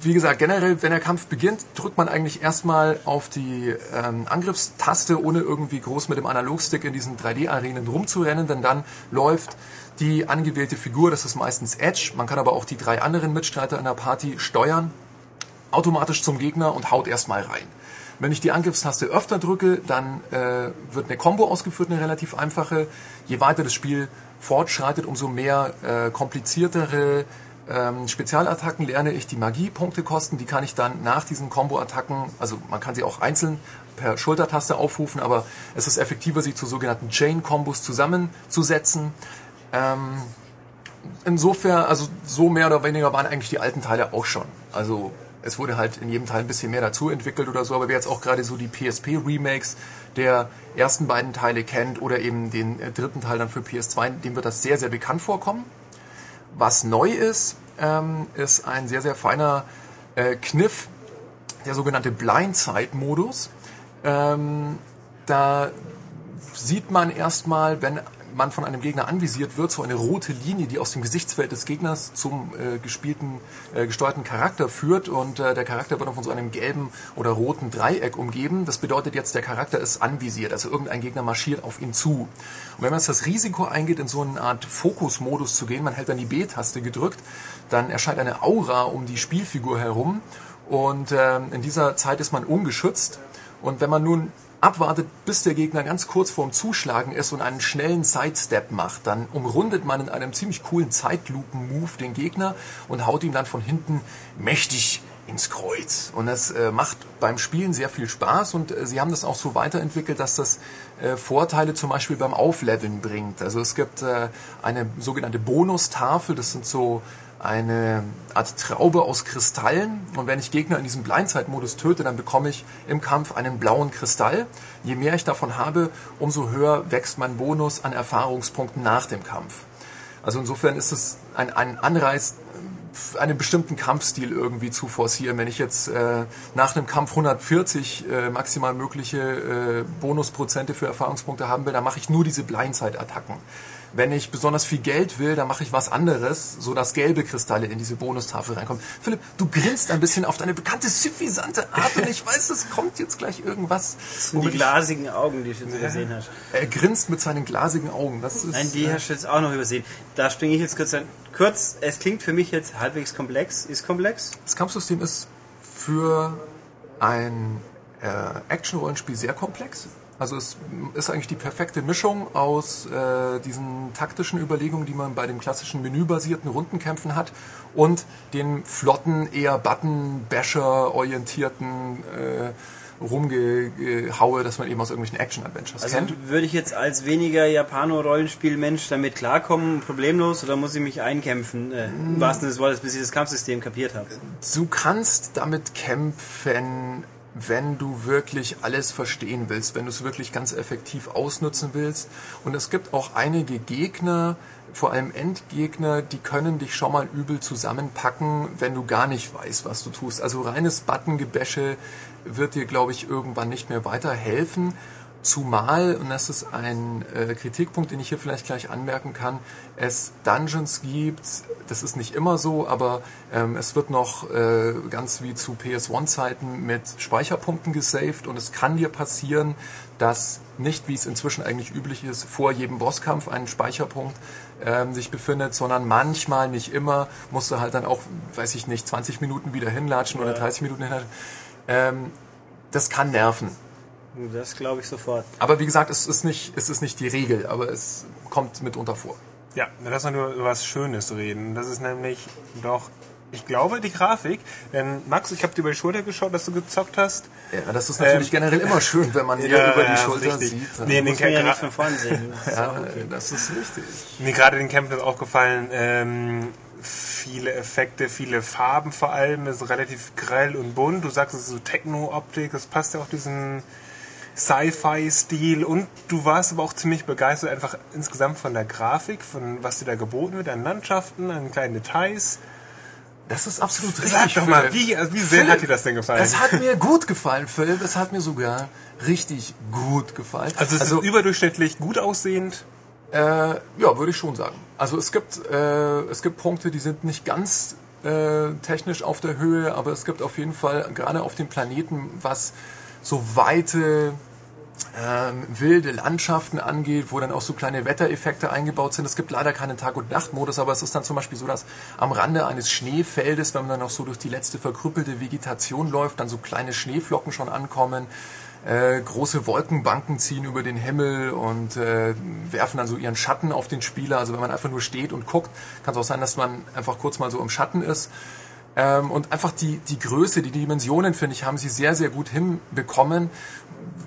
Wie gesagt, generell, wenn der Kampf beginnt, drückt man eigentlich erstmal auf die ähm, Angriffstaste, ohne irgendwie groß mit dem Analogstick in diesen 3D-Arenen rumzurennen, denn dann läuft die angewählte Figur, das ist meistens Edge, man kann aber auch die drei anderen Mitstreiter in der Party steuern, automatisch zum Gegner und haut erstmal rein. Wenn ich die Angriffstaste öfter drücke, dann äh, wird eine Combo ausgeführt, eine relativ einfache. Je weiter das Spiel fortschreitet, umso mehr äh, kompliziertere ähm, Spezialattacken lerne ich, die Magiepunkte kosten. Die kann ich dann nach diesen Combo-Attacken, also man kann sie auch einzeln per Schultertaste aufrufen, aber es ist effektiver, sie zu sogenannten Chain-Combos zusammenzusetzen. Ähm, insofern, also so mehr oder weniger waren eigentlich die alten Teile auch schon. Also es wurde halt in jedem Teil ein bisschen mehr dazu entwickelt oder so, aber wer jetzt auch gerade so die PSP-Remakes der ersten beiden Teile kennt oder eben den äh, dritten Teil dann für PS2, dem wird das sehr, sehr bekannt vorkommen. Was neu ist, ähm, ist ein sehr, sehr feiner äh, Kniff, der sogenannte Blindside-Modus. Ähm, da sieht man erstmal, wenn man von einem Gegner anvisiert wird, so eine rote Linie, die aus dem Gesichtsfeld des Gegners zum äh, gespielten, äh, gesteuerten Charakter führt und äh, der Charakter wird dann von so einem gelben oder roten Dreieck umgeben. Das bedeutet jetzt, der Charakter ist anvisiert, also irgendein Gegner marschiert auf ihn zu. Und wenn man jetzt das Risiko eingeht, in so eine Art Fokusmodus zu gehen, man hält dann die B-Taste gedrückt, dann erscheint eine Aura um die Spielfigur herum und ähm, in dieser Zeit ist man ungeschützt. Und wenn man nun abwartet, bis der Gegner ganz kurz vorm Zuschlagen ist und einen schnellen Sidestep macht, dann umrundet man in einem ziemlich coolen Zeitlupen-Move den Gegner und haut ihm dann von hinten mächtig ins Kreuz. Und das äh, macht beim Spielen sehr viel Spaß und äh, sie haben das auch so weiterentwickelt, dass das äh, Vorteile zum Beispiel beim Aufleveln bringt. Also es gibt äh, eine sogenannte Bonustafel, das sind so eine Art Traube aus Kristallen und wenn ich Gegner in diesem Blindside-Modus töte, dann bekomme ich im Kampf einen blauen Kristall. Je mehr ich davon habe, umso höher wächst mein Bonus an Erfahrungspunkten nach dem Kampf. Also insofern ist es ein, ein Anreiz, einen bestimmten Kampfstil irgendwie zu forcieren. Wenn ich jetzt äh, nach einem Kampf 140 äh, maximal mögliche äh, Bonusprozente für Erfahrungspunkte haben will, dann mache ich nur diese Blindside-Attacken. Wenn ich besonders viel Geld will, dann mache ich was anderes, so dass gelbe Kristalle in diese Bonustafel reinkommen. Philipp, du grinst ein bisschen auf deine bekannte suffisante Art und ich weiß, es kommt jetzt gleich irgendwas. Das sind die womit ich- glasigen Augen, die du jetzt übersehen hast. Er grinst mit seinen glasigen Augen. Das ist, Nein, die äh, hast du jetzt auch noch übersehen. Da springe ich jetzt kurz ein. Kurz, es klingt für mich jetzt halbwegs komplex. Ist komplex? Das Kampfsystem ist für ein äh, Action-Rollenspiel sehr komplex. Also es ist eigentlich die perfekte Mischung aus äh, diesen taktischen Überlegungen, die man bei den klassischen menübasierten Rundenkämpfen hat, und den flotten, eher Button-Basher-orientierten äh, Rumgehaue, dass man eben aus irgendwelchen Action-Adventures Also kennt. würde ich jetzt als weniger Japano-Rollenspielmensch damit klarkommen, problemlos, oder muss ich mich einkämpfen, äh, im wahrsten Sinne des Wortes, bis ich das Kampfsystem kapiert habe? Du kannst damit kämpfen, wenn du wirklich alles verstehen willst, wenn du es wirklich ganz effektiv ausnutzen willst. Und es gibt auch einige Gegner, vor allem Endgegner, die können dich schon mal übel zusammenpacken, wenn du gar nicht weißt, was du tust. Also reines Buttongebäsche wird dir, glaube ich, irgendwann nicht mehr weiterhelfen. Zumal, und das ist ein äh, Kritikpunkt, den ich hier vielleicht gleich anmerken kann, es Dungeons gibt, das ist nicht immer so, aber ähm, es wird noch äh, ganz wie zu PS1-Zeiten mit Speicherpunkten gesaved und es kann dir passieren, dass nicht, wie es inzwischen eigentlich üblich ist, vor jedem Bosskampf ein Speicherpunkt ähm, sich befindet, sondern manchmal, nicht immer, musst du halt dann auch, weiß ich nicht, 20 Minuten wieder hinlatschen oder 30 Minuten hinlatschen. Ähm, das kann nerven. Das glaube ich sofort. Aber wie gesagt, es ist nicht, es ist nicht die Regel, aber es kommt mitunter vor. Ja, lass uns nur über was Schönes reden. Das ist nämlich doch, ich glaube, die Grafik. Denn Max, ich habe dir über die Schulter geschaut, dass du gezockt hast. Ja, das ist natürlich Ähm, generell immer schön, wenn man ja, ja, über ja, die Schulter richtig. sieht. Nee, Muss man ja nicht von vorne sehen. Das ist ja, okay. das ist richtig. Mir gerade den Kämpfen ist aufgefallen, ähm, viele Effekte, viele Farben vor allem, ist relativ grell und bunt. Du sagst, es ist so Techno-Optik, das passt ja auch diesen Sci-Fi-Stil und du warst aber auch ziemlich begeistert einfach insgesamt von der Grafik, von was dir da geboten wird, an Landschaften, an kleinen Details. Das ist absolut richtig. Sag doch mal, wie, also wie sehr Philipp, hat dir das denn gefallen? Es hat mir gut gefallen, Philipp. Es hat mir sogar richtig gut gefallen. also es ist überdurchschnittlich gut aussehend. Äh, ja, würde ich schon sagen. Also es gibt, äh, es gibt Punkte, die sind nicht ganz äh, technisch auf der Höhe, aber es gibt auf jeden Fall gerade auf dem Planeten, was so weite ähm, wilde Landschaften angeht, wo dann auch so kleine Wettereffekte eingebaut sind. Es gibt leider keinen Tag- und Nachtmodus, aber es ist dann zum Beispiel so, dass am Rande eines Schneefeldes, wenn man dann noch so durch die letzte verkrüppelte Vegetation läuft, dann so kleine Schneeflocken schon ankommen. Äh, große Wolkenbanken ziehen über den Himmel und äh, werfen dann so ihren Schatten auf den Spieler. Also wenn man einfach nur steht und guckt, kann es auch sein, dass man einfach kurz mal so im Schatten ist. Ähm, und einfach die, die Größe, die Dimensionen, finde ich, haben sie sehr, sehr gut hinbekommen.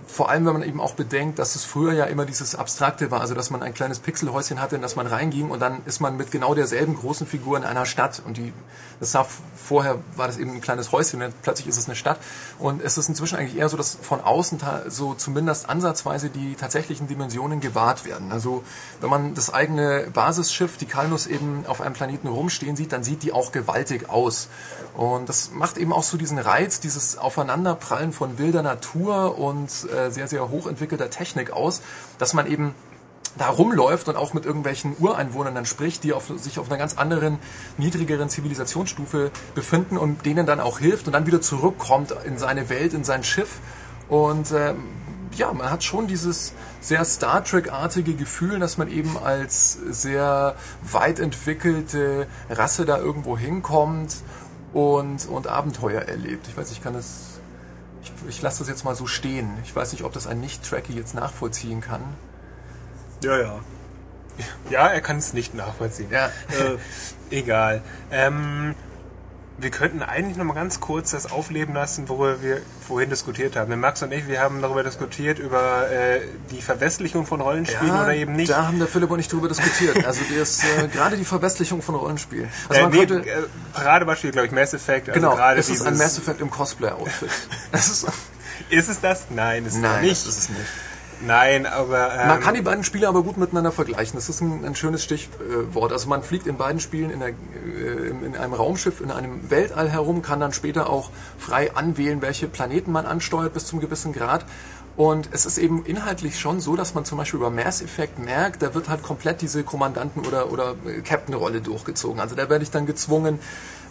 Vor allem, wenn man eben auch bedenkt, dass es früher ja immer dieses Abstrakte war, also dass man ein kleines Pixelhäuschen hatte, in das man reinging und dann ist man mit genau derselben großen Figur in einer Stadt und die, das sah vorher war das eben ein kleines Häuschen plötzlich ist es eine Stadt und es ist inzwischen eigentlich eher so, dass von außen so zumindest ansatzweise die tatsächlichen Dimensionen gewahrt werden. Also wenn man das eigene Basisschiff, die Kalnus eben auf einem Planeten rumstehen sieht, dann sieht die auch gewaltig aus. Und das macht eben auch so diesen Reiz, dieses Aufeinanderprallen von wilder Natur und äh, sehr, sehr hochentwickelter Technik aus, dass man eben da rumläuft und auch mit irgendwelchen Ureinwohnern dann spricht, die auf, sich auf einer ganz anderen, niedrigeren Zivilisationsstufe befinden und denen dann auch hilft und dann wieder zurückkommt in seine Welt, in sein Schiff. Und ähm, ja, man hat schon dieses sehr Star Trek-artige Gefühl, dass man eben als sehr weit entwickelte Rasse da irgendwo hinkommt und, und Abenteuer erlebt. Ich weiß, ich kann das, ich, ich lasse das jetzt mal so stehen. Ich weiß nicht, ob das ein Nicht-Tracky jetzt nachvollziehen kann. Ja, ja. Ja, er kann es nicht nachvollziehen. Ja, Äh, egal. Ähm, wir könnten eigentlich noch mal ganz kurz das aufleben lassen, worüber wir vorhin diskutiert haben. Denn Max und ich, wir haben darüber diskutiert, über äh, die Verwestlichung von Rollenspielen Ja, oder eben nicht. Da haben der Philipp und ich drüber diskutiert. Also ist äh, gerade die Verwestlichung von Rollenspiel. Also äh, nee, könnte, äh, Paradebeispiel, glaube ich, Mass Effect. Also genau, gerade es ist ein Mass Effect im Cosplay-Outfit. Ist- Ist es das? Nein, ist es Nein, nicht. das ist es nicht. Nein, aber ähm, Man kann die beiden Spiele aber gut miteinander vergleichen. Das ist ein, ein schönes Stichwort. Also man fliegt in beiden Spielen in, der, äh, in einem Raumschiff in einem Weltall herum, kann dann später auch frei anwählen, welche Planeten man ansteuert bis zum gewissen Grad. Und es ist eben inhaltlich schon so, dass man zum Beispiel über Mass Effect merkt, da wird halt komplett diese Kommandanten- oder, oder äh, Captain-Rolle durchgezogen. Also da werde ich dann gezwungen,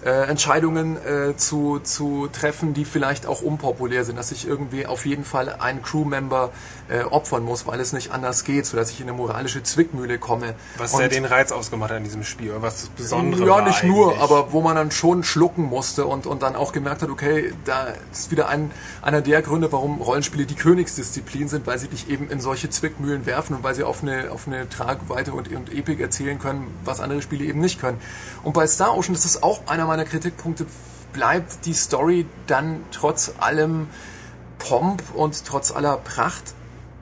äh, Entscheidungen äh, zu, zu treffen, die vielleicht auch unpopulär sind, dass ich irgendwie auf jeden Fall einen Crewmember äh, opfern muss, weil es nicht anders geht, sodass ich in eine moralische Zwickmühle komme. was Und- ja den Reiz ausgemacht hat an diesem Spiel, oder was das Besondere ja, nicht nur, eigentlich. aber wo man dann schon schlucken musste und, und dann auch gemerkt hat, okay, da ist wieder ein, einer der Gründe, warum Rollenspiele die Königsdisziplin sind, weil sie dich eben in solche Zwickmühlen werfen und weil sie auf eine, auf eine Tragweite und, und Epik erzählen können, was andere Spiele eben nicht können. Und bei Star Ocean, das ist auch einer meiner Kritikpunkte, bleibt die Story dann trotz allem Pomp und trotz aller Pracht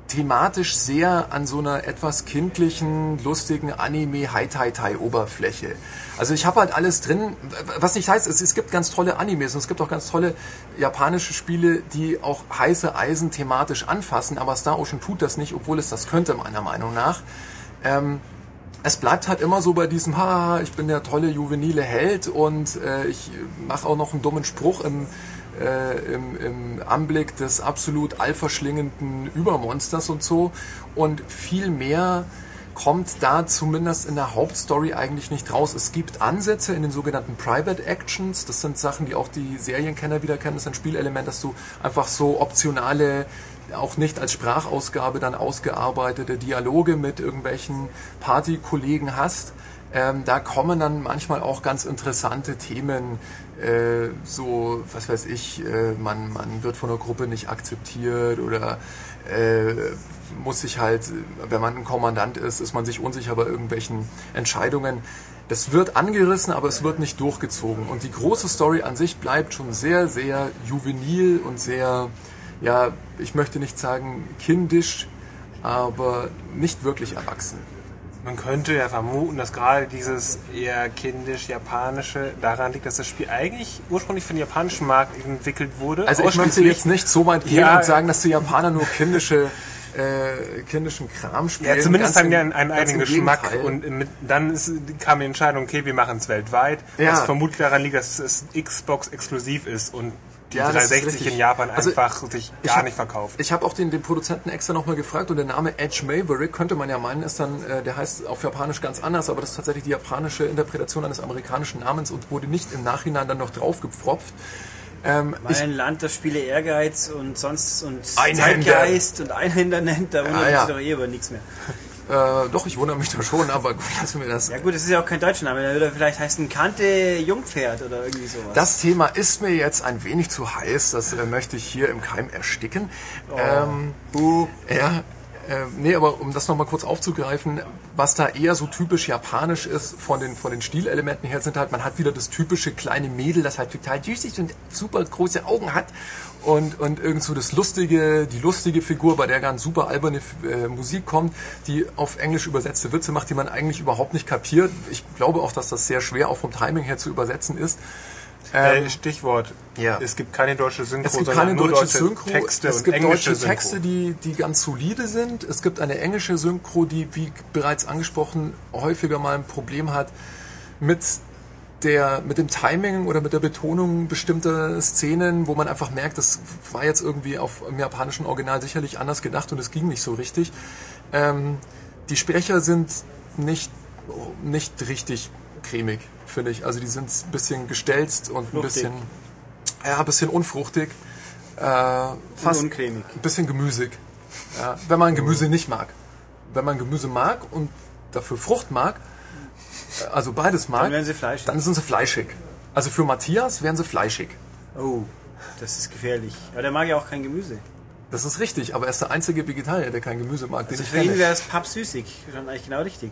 thematisch sehr an so einer etwas kindlichen, lustigen Anime High Tai Tai Oberfläche. Also ich habe halt alles drin, was nicht heißt, es, es gibt ganz tolle Animes und es gibt auch ganz tolle japanische Spiele, die auch heiße Eisen thematisch anfassen, aber Star Ocean tut das nicht, obwohl es das könnte meiner Meinung nach. Ähm, es bleibt halt immer so bei diesem, ha, ich bin der tolle juvenile Held und äh, ich mache auch noch einen dummen Spruch im, äh, im, im Anblick des absolut allverschlingenden Übermonsters und so. Und viel mehr kommt da zumindest in der Hauptstory eigentlich nicht raus. Es gibt Ansätze in den sogenannten Private Actions. Das sind Sachen, die auch die Serienkenner wieder kennen. Das ist ein Spielelement, dass du einfach so optionale auch nicht als Sprachausgabe dann ausgearbeitete Dialoge mit irgendwelchen Partykollegen hast. Ähm, da kommen dann manchmal auch ganz interessante Themen, äh, so, was weiß ich, äh, man, man wird von der Gruppe nicht akzeptiert oder äh, muss sich halt, wenn man ein Kommandant ist, ist man sich unsicher bei irgendwelchen Entscheidungen. Das wird angerissen, aber es wird nicht durchgezogen. Und die große Story an sich bleibt schon sehr, sehr juvenil und sehr, ja, ich möchte nicht sagen kindisch, aber nicht wirklich erwachsen. Man könnte ja vermuten, dass gerade dieses eher kindisch-japanische daran liegt, dass das Spiel eigentlich ursprünglich für den japanischen Markt entwickelt wurde. Also ich möchte jetzt nicht so weit gehen Ja, und sagen, dass die Japaner nur kindische, äh, kindischen Kram spielen. Ja, zumindest haben die einen, einen eigenen Geschmack Gegenteil. und mit, dann ist, kam die Entscheidung, okay, wir machen es weltweit, Ja. was vermutlich daran liegt, dass es Xbox exklusiv ist und die Ja, das ist 360 richtig. in Japan Also, einfach sich ich gar hab- nicht verkauft. Ich habe auch den, den Produzenten extra nochmal gefragt und der Name Edge Maverick könnte man ja meinen, ist dann, äh, der heißt auf Japanisch ganz anders, aber das ist tatsächlich die japanische Interpretation eines amerikanischen Namens und wurde nicht im Nachhinein dann noch draufgepfropft. Ähm, Mein Land, das Spiele Ehrgeiz und sonst und Einhänder. Zeitgeist und Einhänder nennt, da wundert Ja, ja. sich doch eh über nichts mehr. Äh, doch, ich wundere mich da schon, aber gut, lassen wir das. Ja gut, das ist ja auch kein deutscher Name, oder vielleicht heißt ein Kante Jungpferd oder irgendwie sowas. Das Thema ist mir jetzt ein wenig zu heiß, das äh, möchte ich hier im Keim ersticken. Oh. Ähm, ja, äh, nee, aber um das nochmal kurz aufzugreifen, was da eher so typisch japanisch ist von den, von den Stilelementen her, sind halt, man hat wieder das typische kleine Mädel, das halt total süß und super große Augen hat und, und irgend so das lustige, die lustige Figur, bei der ganz super alberne äh, Musik kommt, die auf Englisch übersetzte Witze macht, die man eigentlich überhaupt nicht kapiert. Ich glaube auch, dass das sehr schwer auch vom Timing her zu übersetzen ist. Ähm, äh, Stichwort, ja. es gibt keine deutsche Synchro, es gibt sondern keine deutsche Synchro, Texte es gibt deutsche Texte, Synchro. die, die ganz solide sind. Es gibt eine englische Synchro, die, wie bereits angesprochen, häufiger mal ein Problem hat mit der, mit dem Timing oder mit der Betonung bestimmter Szenen, wo man einfach merkt, das war jetzt irgendwie auf im japanischen Original sicherlich anders gedacht und es ging nicht so richtig. Ähm, die Sprecher sind nicht, nicht richtig cremig, finde ich. Also die sind ein bisschen gestelzt und ein Fruchtig. bisschen, ja, ein bisschen unfruchtig. Äh, fast uncremig. ein bisschen gemüsig. Ja, wenn man Gemüse nicht mag. Wenn man Gemüse mag und dafür Frucht mag, äh, also beides mag, Dann werden sie fleischig. dann sind sie fleischig. Also für Matthias wären sie fleischig. Oh, das ist gefährlich. Aber der mag ja auch kein Gemüse. Das ist richtig, aber er ist der einzige Vegetarier, der kein Gemüse mag, Also für ihn wäre es pappsüßig. Schon eigentlich genau richtig.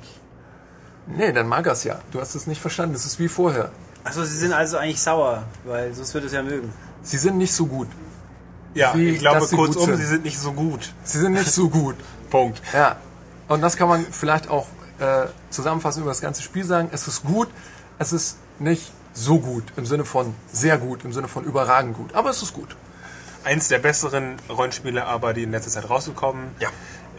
Nee, dann mag er es ja. Du hast es nicht verstanden. Das ist wie vorher. Achso, sie sind also eigentlich sauer, weil sonst würde es ja mögen. Sie sind nicht so gut. Ja, wie, ich glaube kurzum, sind. sie sind nicht so gut. Sie sind nicht so gut. Punkt. Ja. Und das kann man vielleicht auch äh, zusammenfassend über das ganze Spiel sagen. Es ist gut, es ist nicht so gut im Sinne von sehr gut, im Sinne von überragend gut. Aber es ist gut. Eins der besseren Rollenspiele, aber die in letzter Zeit rausgekommen. Ja.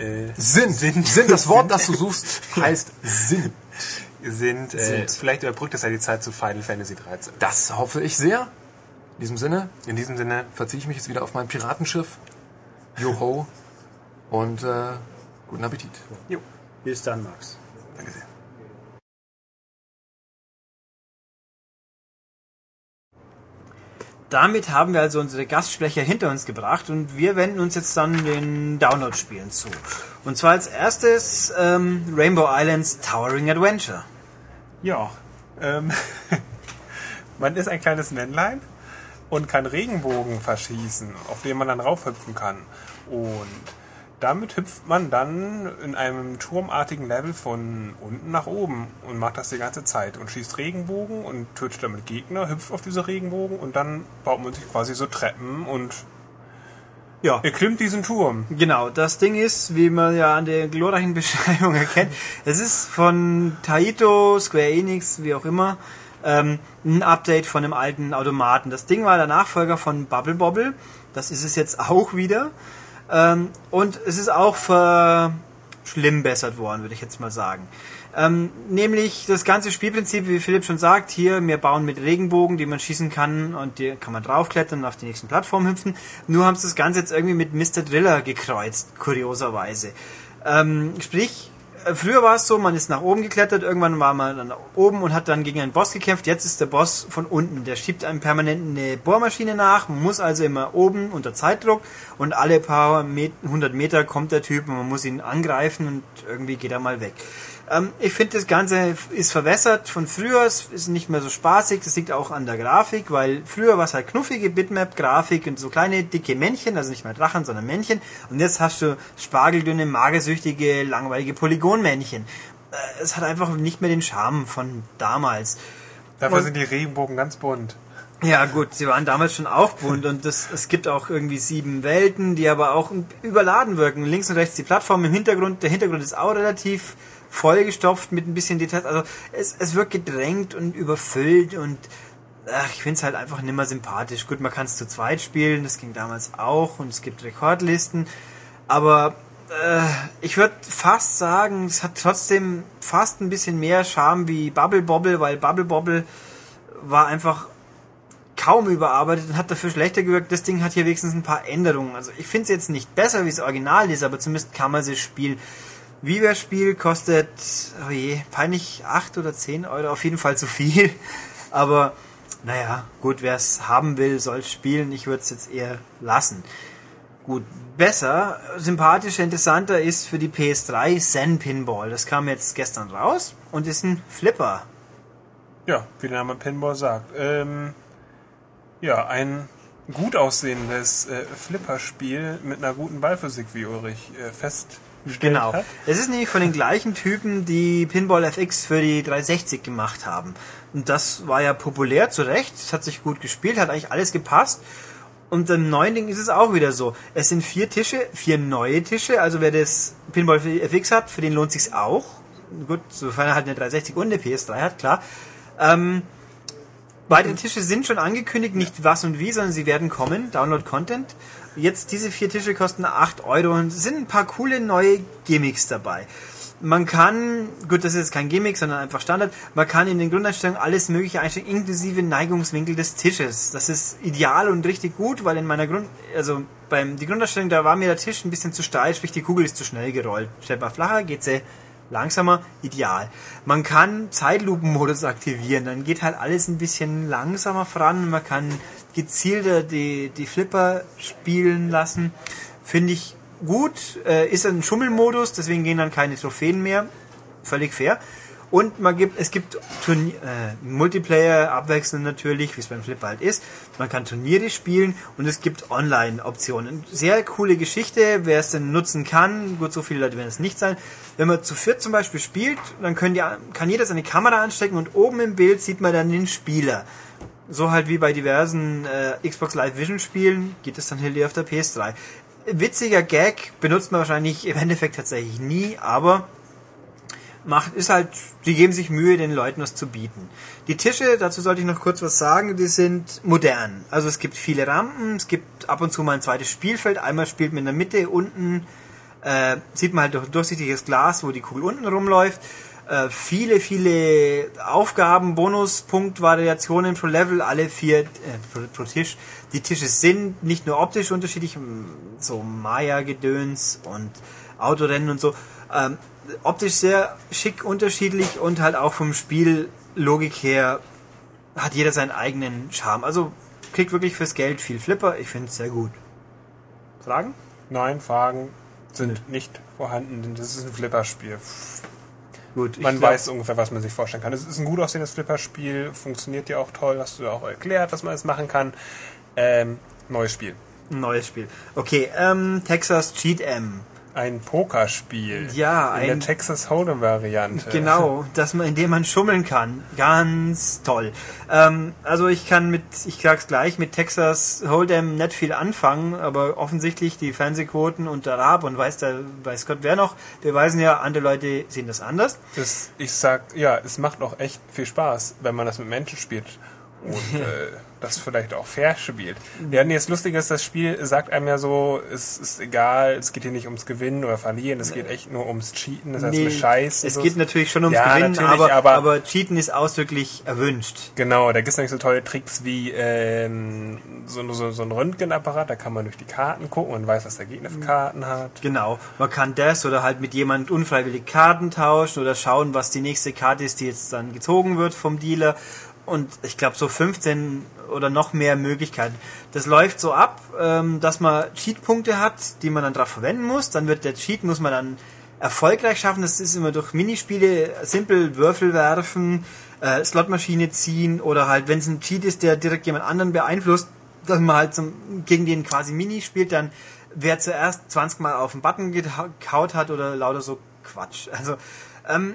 Äh, Sinn. Sinn. Sinn, das Wort, das du suchst, heißt Sinn. Sind, äh, Sind. vielleicht überbrückt das ja die Zeit zu Final Fantasy 13. Das hoffe ich sehr. In diesem Sinne In diesem Sinne, verziehe ich mich jetzt wieder auf mein Piratenschiff. Joho. Und äh, guten Appetit. jo, Bis dann, Max. danke sehr. Damit haben wir also unsere Gastsprecher hinter uns gebracht und wir wenden uns jetzt dann den Download-Spielen zu. Und zwar als erstes ähm, Rainbow Islands Towering Adventure. Ja, ähm, man ist ein kleines Männlein und kann Regenbogen verschießen, auf den man dann raufhüpfen kann. Und damit hüpft man dann in einem turmartigen Level von unten nach oben und macht das die ganze Zeit und schießt Regenbogen und tötet damit Gegner, hüpft auf diese Regenbogen und dann baut man sich quasi so Treppen und Ja. Ihr klimmt diesen Turm. Genau, das Ding ist, wie man ja an der glorreichen Beschreibung erkennt, es ist von Taito, Square Enix, wie auch immer, ähm, ein Update von einem alten Automaten. Das Ding war der Nachfolger von Bubble Bobble, das ist es jetzt auch wieder. Ähm, und es ist auch verschlimmbessert worden, würde ich jetzt mal sagen. Ähm, nämlich das ganze Spielprinzip, wie Philipp schon sagt, hier, wir bauen mit Regenbogen, die man schießen kann und die kann man draufklettern und auf die nächsten Plattformen hüpfen. Nur haben sie das Ganze jetzt irgendwie mit Mr. Driller gekreuzt, kurioserweise. Ähm, sprich, früher war es so, man ist nach oben geklettert, irgendwann war man dann oben und hat dann gegen einen Boss gekämpft. Jetzt ist der Boss von unten. Der schiebt einem permanent eine Bohrmaschine nach, man muss also immer oben unter Zeitdruck und alle paar 100 Meter kommt der Typ und man muss ihn angreifen und irgendwie geht er mal weg. Ähm, ich finde, das Ganze ist verwässert von früher. Es ist nicht mehr so spaßig. Das liegt auch an der Grafik, weil früher war es halt knuffige Bitmap-Grafik und so kleine, dicke Männchen, also nicht mehr Drachen, sondern Männchen. Und jetzt hast du spargeldünne, magersüchtige, langweilige Polygonmännchen. Äh, Es hat einfach nicht mehr den Charme von damals. Dafür Und- sind die Regenbogen ganz bunt. Ja gut, sie waren damals schon auch bunt und das, es gibt auch irgendwie sieben Welten, die aber auch überladen wirken. Links und rechts die Plattform im Hintergrund, der Hintergrund ist auch relativ vollgestopft mit ein bisschen Details. Also es, es wirkt gedrängt und überfüllt und ach, ich finde es halt einfach nimmer sympathisch. Gut, man kann es zu zweit spielen, das ging damals auch und es gibt Rekordlisten, aber äh, ich würde fast sagen, es hat trotzdem fast ein bisschen mehr Charme wie Bubble Bobble, weil Bubble Bobble war einfach kaum überarbeitet und hat dafür schlechter gewirkt. Das Ding hat hier wenigstens ein paar Änderungen. Also ich finde es jetzt nicht besser, wie es original ist, aber zumindest kann man sie spielen. Viva-Spiel kostet, oh je, peinlich 8 oder 10 Euro, auf jeden Fall zu viel. Aber naja, gut, wer es haben will, soll spielen. Ich würde es jetzt eher lassen. Gut, besser, sympathischer, interessanter ist für die PS3 Zen Pinball. Das kam jetzt gestern raus und ist ein Flipper. Ja, wie der Name Pinball sagt. Ähm, ja, ein gut aussehendes äh, Flipperspiel mit einer guten Ballphysik, wie Ulrich äh, Genau. hat. Es ist nämlich von den gleichen Typen, die Pinball FX für die 360 gemacht haben. Und das war ja populär, zu Recht. Es hat sich gut gespielt, hat eigentlich alles gepasst. Und im neuen Ding ist es auch wieder so. Es sind vier Tische, vier neue Tische. Also wer das Pinball FX hat, für den lohnt sich's auch. Gut, sofern er halt eine 360 und eine PS3 hat, klar. Ähm, Beide Tische sind schon angekündigt, nicht was und wie, sondern sie werden kommen. Download Content. Jetzt diese vier Tische kosten 8 Euro und sind ein paar coole neue Gimmicks dabei. Man kann, gut, das ist jetzt kein Gimmick, sondern einfach Standard, man kann in den Grundeinstellungen alles mögliche einstellen, inklusive Neigungswinkel des Tisches. Das ist ideal und richtig gut, weil in meiner Grund, also beim, die Grundeinstellung, da war mir der Tisch ein bisschen zu steil, sprich die Kugel ist zu schnell gerollt. Stellt man flacher, geht sie langsamer, ideal. Man kann Zeitlupenmodus aktivieren, dann geht halt alles ein bisschen langsamer voran. Man kann gezielter die, die Flipper spielen lassen. Finde ich gut. Äh, ist ein Schummelmodus, deswegen gehen dann keine Trophäen mehr. Völlig fair. Und man gibt, es gibt Turnier, äh, Multiplayer abwechselnd natürlich, wie es beim Flipper halt ist. Man kann Turniere spielen und es gibt Online-Optionen. Sehr coole Geschichte, wer es denn nutzen kann. Gut, so viele Leute werden es nicht sein. Wenn man zu viert zum Beispiel spielt, dann können die, kann jeder seine Kamera anstecken und oben im Bild sieht man dann den Spieler. So halt wie bei diversen äh, Xbox Live Vision Spielen geht es dann hier auf der PS3. Witziger Gag benutzt man wahrscheinlich im Endeffekt tatsächlich nie, aber macht, ist halt, die geben sich Mühe, den Leuten was zu bieten. Die Tische, dazu sollte ich noch kurz was sagen, die sind modern. Also es gibt viele Rampen, es gibt ab und zu mal ein zweites Spielfeld. Einmal spielt man in der Mitte, unten äh, sieht man halt durch durchsichtiges Glas, wo die Kugel unten rumläuft. Äh, viele, viele Aufgaben, Bonuspunkt-Variationen pro Level, alle vier äh, pro, pro Tisch. Die Tische sind nicht nur optisch unterschiedlich, so Maya-Gedöns und Autorennen und so. Ähm, optisch sehr schick unterschiedlich und halt auch vom Spiellogik her hat jeder seinen eigenen Charme. Also kriegt wirklich fürs Geld viel Flipper. Ich finde es sehr gut. Fragen? Nein, Fragen sind nicht vorhanden, denn das ist ein Flipperspiel. Gut. Man glaub- weiß ungefähr, was man sich vorstellen kann. Es ist ein gut aussehendes Flipperspiel, funktioniert ja auch toll, hast du ja auch erklärt, dass man es machen kann. Ähm, neues Spiel. Neues Spiel. Okay, ähm, Texas Cheat M. ein Pokerspiel. Ja, in der ein- Texas Hold'em Variante. Genau, dass man, indem man schummeln kann. Ganz toll. Ähm, also ich kann mit, ich sag's gleich, mit Texas Hold'em nicht viel anfangen, aber offensichtlich die Fernsehquoten und der Rab und weiß der, weiß Gott wer noch, wir weisen ja, andere Leute sehen das anders. Das, ich sag, ja, es macht auch echt viel Spaß, wenn man das mit Menschen spielt und äh, das vielleicht auch fair spielt. Ja, nee, das Lustige ist, das Spiel sagt einem ja so, es ist egal, es geht hier nicht ums Gewinnen oder Verlieren, es geht echt nur ums Cheaten, das heißt Nee, mit Scheiß. und es so. geht natürlich schon ums Ja, Gewinnen, aber, aber- aber, Cheaten ist ausdrücklich erwünscht. Genau, da gibt es nämlich so tolle Tricks wie ähm, so, so, so ein Röntgenapparat, da kann man durch die Karten gucken und weiß, was der Gegner für Karten hat. Genau, man kann das oder halt mit jemand unfreiwillig Karten tauschen oder schauen, was die nächste Karte ist, die jetzt dann gezogen wird vom Dealer. Und ich glaube so 15 oder noch mehr Möglichkeiten. Das läuft so ab, ähm, dass man Cheatpunkte hat, die man dann drauf verwenden muss. Dann wird der Cheat, muss man dann erfolgreich schaffen. Das ist immer durch Minispiele, simpel Würfel werfen, äh, Slotmaschine ziehen oder halt, wenn es ein Cheat ist, der direkt jemand anderen beeinflusst, dass man halt zum, gegen den quasi Mini spielt, dann wer zuerst 20 Mal auf den Button gehaut hat oder lauter so Quatsch. Also, ähm,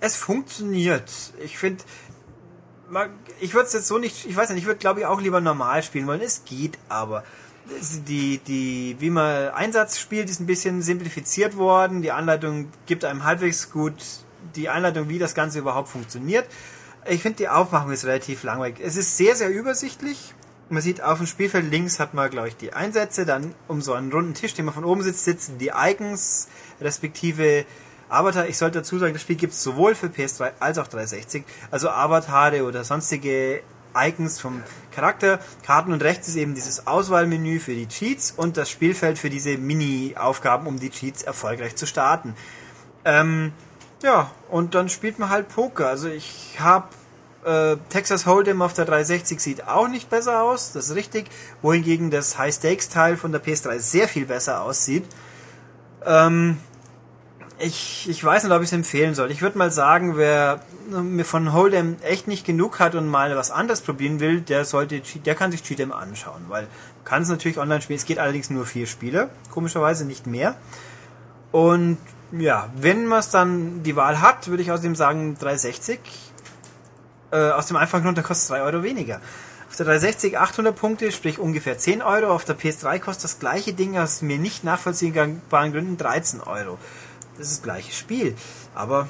es funktioniert. Ich finde, ich würde es jetzt so nicht, ich weiß nicht, ich würde glaube ich auch lieber normal spielen wollen. Es geht aber. Die, die, wie man Einsatz spielt, ist ein bisschen simplifiziert worden. Die Anleitung gibt einem halbwegs gut die Einleitung, wie das Ganze überhaupt funktioniert. Ich finde, die Aufmachung ist relativ langweilig. Es ist sehr, sehr übersichtlich. Man sieht auf dem Spielfeld links hat man, glaube ich, die Einsätze, dann um so einen runden Tisch, den man von oben sitzt, sitzen die Icons, respektive Avatar. Ich sollte dazu sagen, das Spiel gibt es sowohl für PS3 als auch 360. Also Avatare oder sonstige Icons vom Charakter, Karten und rechts ist eben dieses Auswahlmenü für die Cheats und das Spielfeld für diese Mini-Aufgaben, um die Cheats erfolgreich zu starten. Ähm, ja, und dann spielt man halt Poker. Also ich habe äh, Texas Hold'em auf der 360 sieht auch nicht besser aus, das ist richtig. Wohingegen das High Stakes Teil von der PS3 sehr viel besser aussieht. Ähm, ich, ich weiß nicht, ob ich es empfehlen soll. Ich würde mal sagen, wer mir von Hold'em echt nicht genug hat und mal was anderes probieren will, der sollte, der kann sich Cheat'em anschauen, weil kann es natürlich online spielen. Es geht allerdings nur vier Spiele, komischerweise nicht mehr. Und ja, wenn man es dann die Wahl hat, würde ich außerdem sagen 360. Äh, aus dem einfachen Grund, da kostet es 3 Euro weniger. Auf der 360 800 Punkte, sprich ungefähr 10 Euro. Auf der PS3 kostet das gleiche Ding aus mir nicht nachvollziehbaren Gründen 13 Euro. Das ist das gleiche Spiel. Aber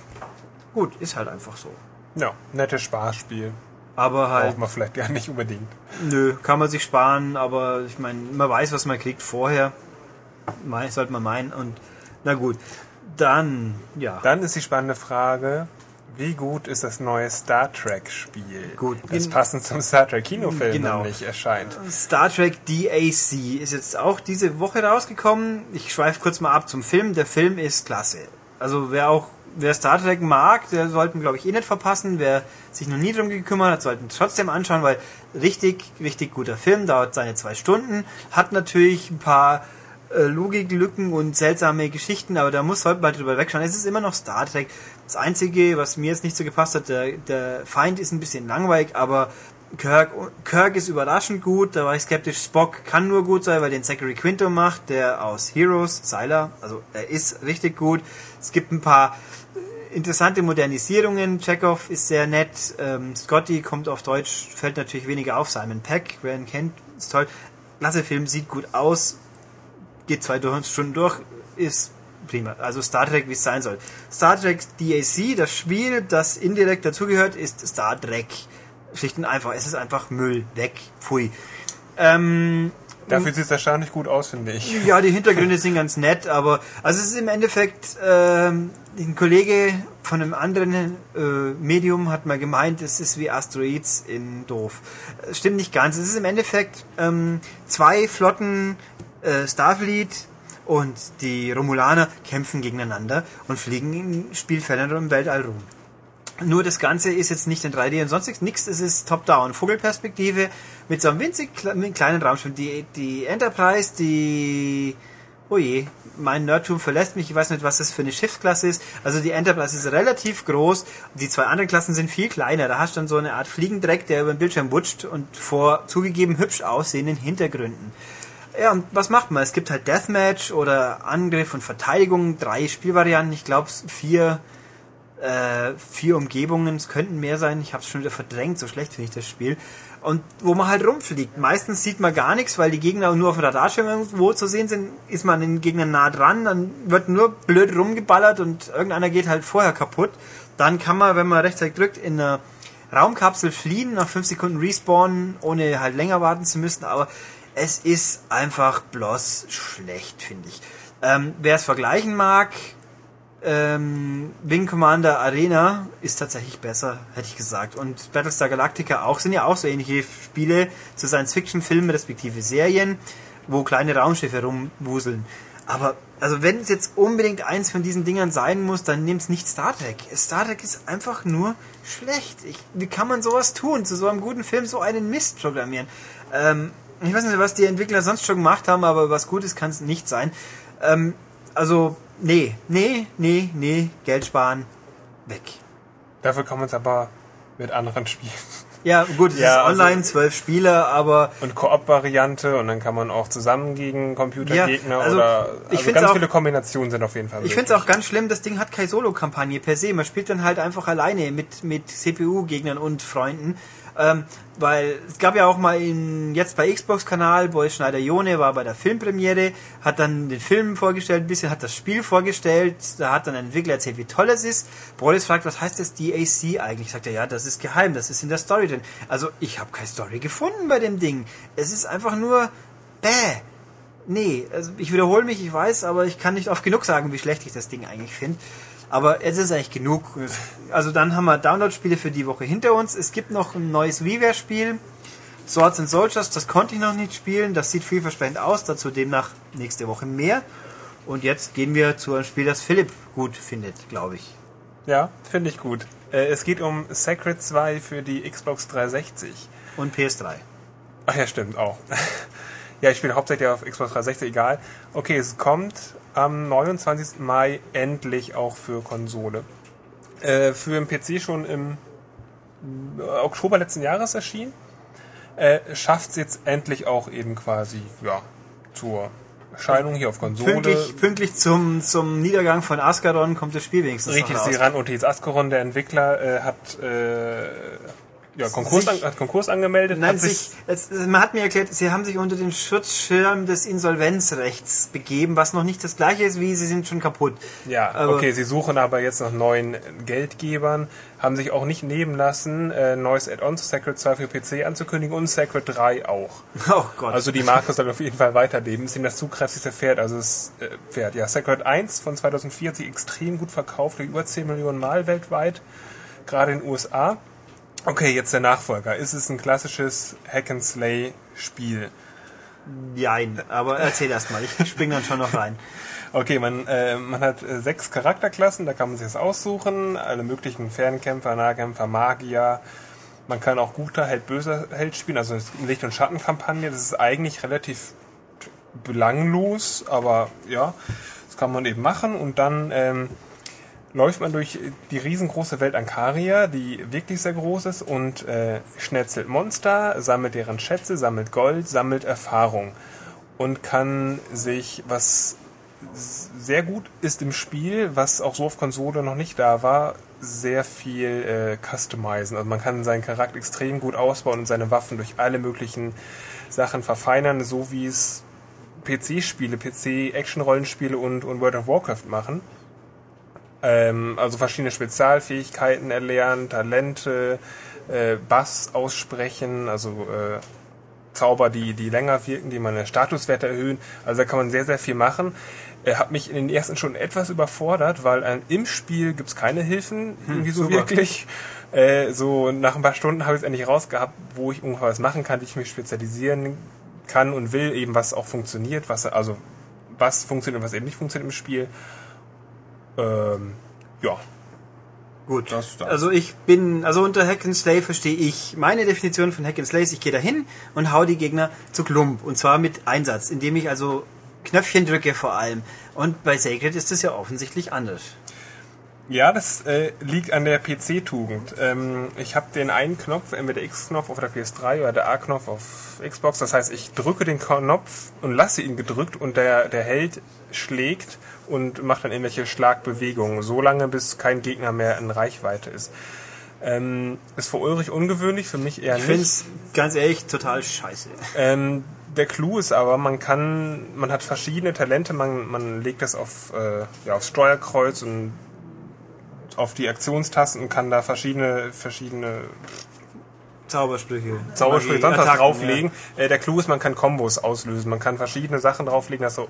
gut, ist halt einfach so. Ja, nettes Spaßspiel. Aber halt, Braucht man vielleicht gar nicht unbedingt. nö, kann man sich sparen, aber ich meine, man weiß, was man kriegt vorher. Sollte man meinen. Und na gut, dann, ja. Dann ist die spannende Frage, wie gut ist das neue Star Trek Spiel? Gut. Das passend zum Star Trek Kinofilm Genau. nämlich erscheint. Star Trek DAC ist jetzt auch diese Woche rausgekommen. Ich schweife kurz mal ab zum Film. Der Film ist klasse. Also wer auch wer Star Trek mag, der sollten glaube ich eh nicht verpassen. Wer sich noch nie drum gekümmert hat, sollten trotzdem anschauen, weil richtig richtig guter Film dauert seine zwei Stunden, hat natürlich ein paar äh, Logiklücken und seltsame Geschichten, aber da muss sollte man drüber wegschauen. Es ist immer noch Star Trek. Das Einzige, was mir jetzt nicht so gepasst hat, der, der Feind ist ein bisschen langweilig, aber Kirk, Kirk ist überraschend gut, da war ich skeptisch. Spock kann nur gut sein, weil den Zachary Quinto macht, der aus Heroes, Sylar, also er ist richtig gut. Es gibt ein paar äh, interessante Modernisierungen. Chekhov ist sehr nett. Ähm, Scotty kommt auf Deutsch, fällt natürlich weniger auf. Simon Peck, wer ihn kennt, ist toll. Klasse Film, sieht gut aus, geht zwei Stunden durch, ist prima. Also Star Trek, wie es sein soll. Star Trek DAC, das Spiel, das indirekt dazugehört, ist Star Trek. Schlicht und einfach. Es ist einfach Müll. Weg. Pfui. Ähm, Dafür sieht es erstaunlich gut aus, finde ich. ja, die Hintergründe sind ganz nett, aber also es ist im Endeffekt ähm, ein Kollege von einem anderen äh, Medium hat mal gemeint, es ist wie Asteroids in doof. Äh, Stimmt nicht ganz. Es ist im Endeffekt ähm, zwei Flotten äh, Starfleet und die Romulaner kämpfen gegeneinander und fliegen in Spielfeldern im Weltall rum. Nur das Ganze ist jetzt nicht in 3D und sonst nichts, es ist Top-Down, Vogelperspektive mit so einem winzig kleinen Raumschiff. Die, die Enterprise, die, oh je, mein Nerdtum verlässt mich, ich weiß nicht, was das für eine Schiffsklasse ist. Also die Enterprise ist relativ groß, die zwei anderen Klassen sind viel kleiner. Da hast du dann so eine Art Fliegendreck, der über den Bildschirm wutscht und vor zugegeben hübsch aussehenden Hintergründen. Ja, und was macht man? Es gibt halt Deathmatch oder Angriff und Verteidigung, drei Spielvarianten, ich glaube vier, äh, vier Umgebungen, es könnten mehr sein, ich habe es schon wieder verdrängt, so schlecht finde ich das Spiel. Und wo man halt rumfliegt. Meistens sieht man gar nichts, weil die Gegner nur auf dem Radarschirm irgendwo zu sehen sind, ist man den Gegnern nah dran, dann wird nur blöd rumgeballert und irgendeiner geht halt vorher kaputt. Dann kann man, wenn man rechtzeitig drückt, in einer Raumkapsel fliehen, nach 5 Sekunden respawnen, ohne halt länger warten zu müssen, aber es ist einfach bloß schlecht, finde ich. Ähm, Wer es vergleichen mag, ähm, Wing Commander Arena ist tatsächlich besser, hätte ich gesagt. Und Battlestar Galactica auch, sind ja auch so ähnliche Spiele zu Science-Fiction-Filmen respektive Serien, wo kleine Raumschiffe rumwuseln. Aber, also wenn es jetzt unbedingt eins von diesen Dingern sein muss, dann nehmt es nicht Star Trek. Star Trek ist einfach nur schlecht. Ich, wie kann man sowas tun? Zu so einem guten Film so einen Mist programmieren? Ähm, ich weiß nicht, was die Entwickler sonst schon gemacht haben, aber was Gutes kann es nicht sein. Ähm, also, nee, nee, nee, nee, Geld sparen, weg. Dafür kann man es aber mit anderen spielen. Ja, gut, es Ja, ist also- online, zwölf Spieler, aber Und Koop-Variante und dann kann man auch zusammen gegen Computergegner Ja, also, oder ich also find's ganz auch- viele Kombinationen sind auf jeden Fall ich finde es auch ganz schlimm, das Ding hat keine Solo-Kampagne per se. Man spielt dann halt einfach alleine mit, mit CPU-Gegnern und Freunden. Ähm, weil es gab ja auch mal in, jetzt bei Xbox-Kanal, Boy Schneider-Jone war bei der Filmpremiere, hat dann den Film vorgestellt, ein bisschen hat das Spiel vorgestellt, da hat dann ein Entwickler erzählt, wie toll es ist. Boris fragt, was heißt das DAC eigentlich? Sagt er, ja, das ist geheim, das ist in der Story drin. Also ich habe keine Story gefunden bei dem Ding. Es ist einfach nur bäh. Nee, also ich wiederhole mich, ich weiß, aber ich kann nicht oft genug sagen, wie schlecht ich das Ding eigentlich finde. Aber es ist eigentlich genug. Also dann haben wir Download-Spiele für die Woche hinter uns. Es gibt noch ein neues WiiWare-Spiel. Swords and Soldiers, das konnte ich noch nicht spielen. Das sieht vielversprechend aus. Dazu demnach nächste Woche mehr. Und jetzt gehen wir zu einem Spiel, das Philipp gut findet, glaube ich. Ja, finde ich gut. Äh, es geht um Sacred 2 für die Xbox 360. Und PS3. Ach ja, stimmt, auch. ja, ich spiele hauptsächlich auf Xbox 360, egal. Okay, es kommt am 29. Mai endlich auch für Konsole. Äh, für den PC schon im äh, Oktober letzten Jahres erschienen. Äh, Schafft es jetzt endlich auch eben quasi, ja, zur Erscheinung hier auf Konsole. Pünktlich, pünktlich zum, zum Niedergang von Ascaron kommt das Spiel wenigstens Richtig, sie ran und jetzt Ascaron, der Entwickler, äh, hat, äh, ja, Konkurs, Sich- an, hat Konkurs angemeldet. Nein, hat sich, es, man hat mir erklärt, sie haben sich unter den Schutzschirm des Insolvenzrechts begeben, was noch nicht das gleiche ist, wie sie sind schon kaputt. Ja, Aber- okay, sie suchen aber jetzt nach neuen Geldgebern, haben sich auch nicht nehmen lassen, äh, neues Add-on zu Sacred 2 für PC anzukündigen und Sacred 3 auch. Oh Gott. Also die Marke soll auf jeden Fall weiterleben, ist ihm das zugkräftigste Pferd, also das äh, Pferd. Ja, Sacred 1 von 2004 hat sich extrem gut verkauft, über 10 Millionen Mal weltweit, gerade in den USA. Okay, jetzt der Nachfolger. Ist es ein klassisches Hack-and-Slay-Spiel? Jein, aber erzähl erst mal, ich spring dann schon noch rein. Okay, man, äh, man hat äh, sechs Charakterklassen, da kann man sich das aussuchen. Alle möglichen Fernkämpfer, Nahkämpfer, Magier. Man kann auch guter Held, böser Held spielen, also Licht- und Schattenkampagne. Das ist eigentlich relativ belanglos, aber ja, das kann man eben machen. Und dann ähm, läuft man durch die riesengroße Welt Ankaria, die wirklich sehr groß ist, und äh, schnetzelt Monster, sammelt deren Schätze, sammelt Gold, sammelt Erfahrung und kann sich, was sehr gut ist im Spiel, was auch so auf Konsole noch nicht da war, sehr viel äh, customizen. Also man kann seinen Charakter extrem gut ausbauen und seine Waffen durch alle möglichen Sachen verfeinern, so wie es PC-Spiele, PC-Action-Rollenspiele und, und World of Warcraft machen. Ähm, also verschiedene Spezialfähigkeiten erlernen, Talente, äh, Bass aussprechen, also äh, Zauber, die, die länger wirken, die meine Statuswerte erhöhen. Also da kann man sehr, sehr viel machen. Er hat mich in den ersten Stunden etwas überfordert, weil äh, im Spiel gibt's keine Hilfen, irgendwie so super. wirklich. Äh, so nach ein paar Stunden habe ich es endlich rausgehabt, wo ich ungefähr was machen kann, wie ich mich spezialisieren kann und will, eben was auch funktioniert, was also was funktioniert und was eben nicht funktioniert im Spiel. Ähm, ja, Gut. Das das. Also ich bin, also unter Hack and Slay verstehe ich meine Definition von Hack and Slay ist, ich gehe dahin und hau die Gegner zu Klump. Und zwar mit Einsatz, indem ich also Knöpfchen drücke vor allem. Und bei Sacred ist das ja offensichtlich anders. Ja, das äh, liegt an der PC-Tugend. Ähm, ich habe den einen Knopf, entweder der X-Knopf auf der PS3 oder der A-Knopf auf Xbox. Das heißt, ich drücke den Knopf und lasse ihn gedrückt und der, der Held schlägt und macht dann irgendwelche Schlagbewegungen, so lange bis kein Gegner mehr in Reichweite ist. Ähm, ist für Ulrich ungewöhnlich, für mich eher Ich finde nicht. es ganz ehrlich total scheiße. Ähm, der Clou ist aber, man kann, man hat verschiedene Talente, man, man legt das auf, äh, ja, aufs Steuerkreuz und auf die Aktionstasten und kann da verschiedene, verschiedene Zaubersprüche. Zaubersprüche sonst was drauflegen. Äh, der Clou ist, man kann Kombos auslösen. Man kann verschiedene Sachen drauflegen, dass so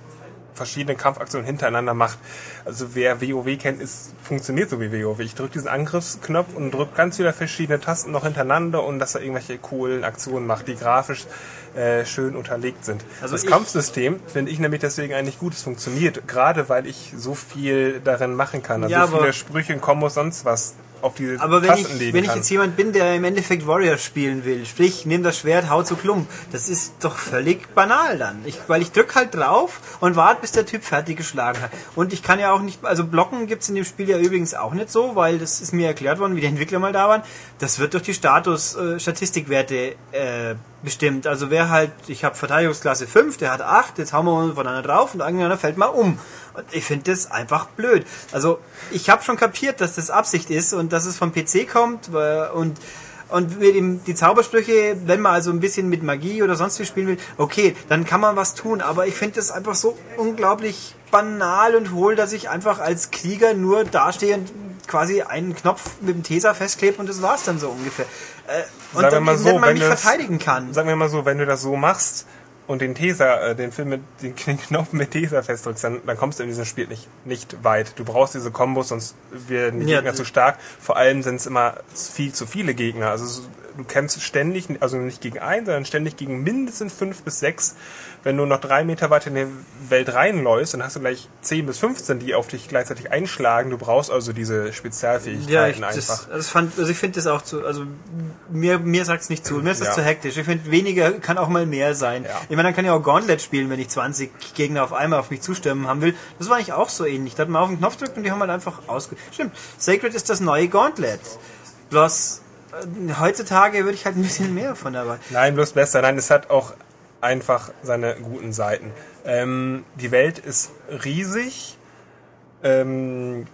verschiedene Kampfaktionen hintereinander macht. Also wer WoW kennt, ist, funktioniert so wie WoW. Ich drücke diesen Angriffsknopf und drücke ganz viele verschiedene Tasten noch hintereinander und dass er irgendwelche coolen Aktionen macht, die grafisch äh, schön unterlegt sind. Also das Kampfsystem finde ich nämlich deswegen eigentlich gut. Es funktioniert, gerade weil ich so viel darin machen kann. Also Ja, viele Sprüche, Kombos, sonst was auf die Aber wenn Tasten ich, legen wenn ich kann. jetzt jemand bin, der im Endeffekt Warrior spielen will, sprich, nimm das Schwert, hau zu Klump, das ist doch völlig banal dann. Ich, weil ich drück halt drauf und warte, bis der Typ fertig geschlagen hat. Und ich kann ja auch nicht, also blocken gibt's in dem Spiel ja übrigens auch nicht so, weil das ist mir erklärt worden, wie die Entwickler mal da waren. Das wird durch die Status, äh, Statistikwerte äh, bestimmt. Also wer halt, ich habe Verteidigungsklasse 5, der hat 8, jetzt hauen wir voneinander drauf und irgendeiner fällt mal um. Und ich finde das einfach blöd. Also ich habe schon kapiert, dass das Absicht ist und dass es vom PC kommt äh, und und mit dem, die Zaubersprüche, wenn man also ein bisschen mit Magie oder sonst wie spielen will, okay, dann kann man was tun. Aber ich finde das einfach so unglaublich banal und hohl, dass ich einfach als Krieger nur dastehe und quasi einen Knopf mit dem Tesa festklebe und das war's dann so ungefähr. Äh, und Sagen wir dann mal eben so, mal wenn mich verteidigen kann. sagen wir mal so, wenn du das so machst und den Taser, äh, den Film mit den Knopf mit Taser festdrückst, dann, dann kommst du in diesem Spiel nicht, nicht weit. Du brauchst diese Kombos, sonst werden die Ja, Gegner zu stark. Vor allem sind es immer viel zu viele Gegner. Also so- du kämpfst ständig, also nicht gegen einen, sondern ständig gegen mindestens fünf bis sechs. Wenn du noch drei Meter weiter in die Welt reinläufst, dann hast du gleich 10 bis 15, die auf dich gleichzeitig einschlagen. Du brauchst also diese Spezialfähigkeiten Ja, ich, einfach. das, das fand, also ich finde das auch zu, also mir, mir sagt's nicht zu, mir ist das Ja. zu hektisch. Ich finde, weniger kann auch mal mehr sein. Ja. Ich meine, dann kann ich auch Gauntlet spielen, wenn ich 20 Gegner auf einmal auf mich zustimmen haben will. Das war eigentlich auch so ähnlich. Da hat man auf den Knopf gedrückt und die haben halt einfach ausge... Stimmt, Sacred ist das neue Gauntlet. Bloß, heutzutage würde ich halt ein bisschen mehr von dabei. Nein, bloß besser. Nein, es hat auch einfach seine guten Seiten. Ähm, die Welt ist riesig. Ähm,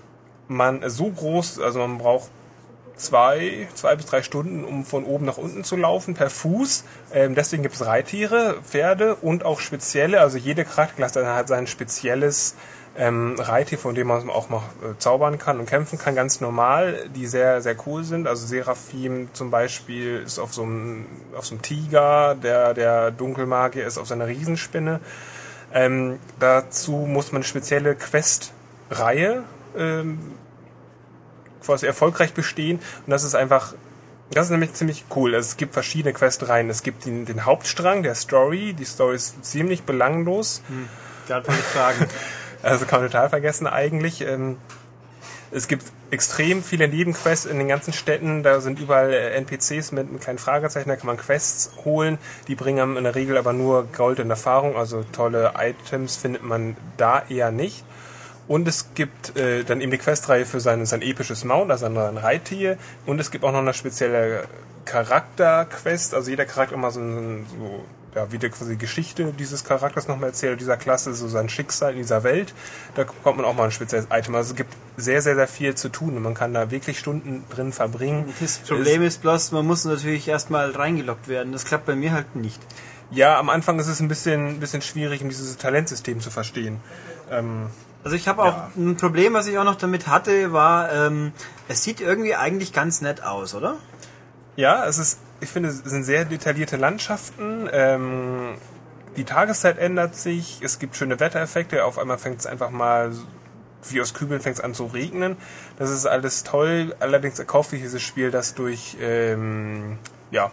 man so groß, also man braucht zwei, zwei bis drei Stunden, um von oben nach unten zu laufen, per Fuß. Ähm, deswegen gibt es Reittiere, Pferde und auch spezielle, also jede Charakterklasse hat sein spezielles ähm, Reittier, von dem man auch mal äh, zaubern kann und kämpfen kann, ganz normal, die sehr, sehr cool sind. Also Seraphim zum Beispiel ist auf so einem, auf so einem Tiger, der, der Dunkelmagier ist auf seiner Riesenspinne. Ähm, dazu muss man eine spezielle Quest-Reihe ähm, quasi erfolgreich bestehen. Und das ist einfach, das ist nämlich ziemlich cool. Also es gibt verschiedene Questreihen. Es gibt den, den Hauptstrang der Story. Die Story ist ziemlich belanglos. Gerade wollte ich fragen. Also kann man total vergessen eigentlich. Ähm, es gibt extrem viele Nebenquests in den ganzen Städten. Da sind überall äh, NPCs mit einem kleinen Fragezeichen. Da kann man Quests holen. Die bringen einem in der Regel aber nur Gold und Erfahrung. Also tolle Items findet man da eher nicht. Und es gibt äh, dann eben die Questreihe für sein, sein episches Mount, also ein Reittier. Und es gibt auch noch eine spezielle Charakterquest. Also jeder Charakter immer so, ein- so ja, die quasi Geschichte dieses Charakters nochmal erzählt, dieser Klasse, so sein Schicksal in dieser Welt. Da bekommt man auch mal ein spezielles Item. Also es gibt sehr, sehr, sehr viel zu tun und man kann da wirklich Stunden drin verbringen. Das Problem ist bloß, man muss natürlich erstmal reingeloggt werden. Das klappt bei mir halt nicht. Ja, am Anfang ist es ein bisschen, bisschen schwierig, um dieses Talentsystem zu verstehen. Ähm, Also ich habe auch Ja. ein Problem, was ich auch noch damit hatte, war, ähm, es sieht irgendwie eigentlich ganz nett aus, oder? Ja, es ist, ich finde, es sind sehr detaillierte Landschaften. Ähm, die Tageszeit ändert sich, es gibt schöne Wettereffekte. Auf einmal fängt es einfach mal, wie aus Kübeln fängt es an zu regnen. Das ist alles toll. Allerdings erkauft sich dieses Spiel das durch, ähm, ja,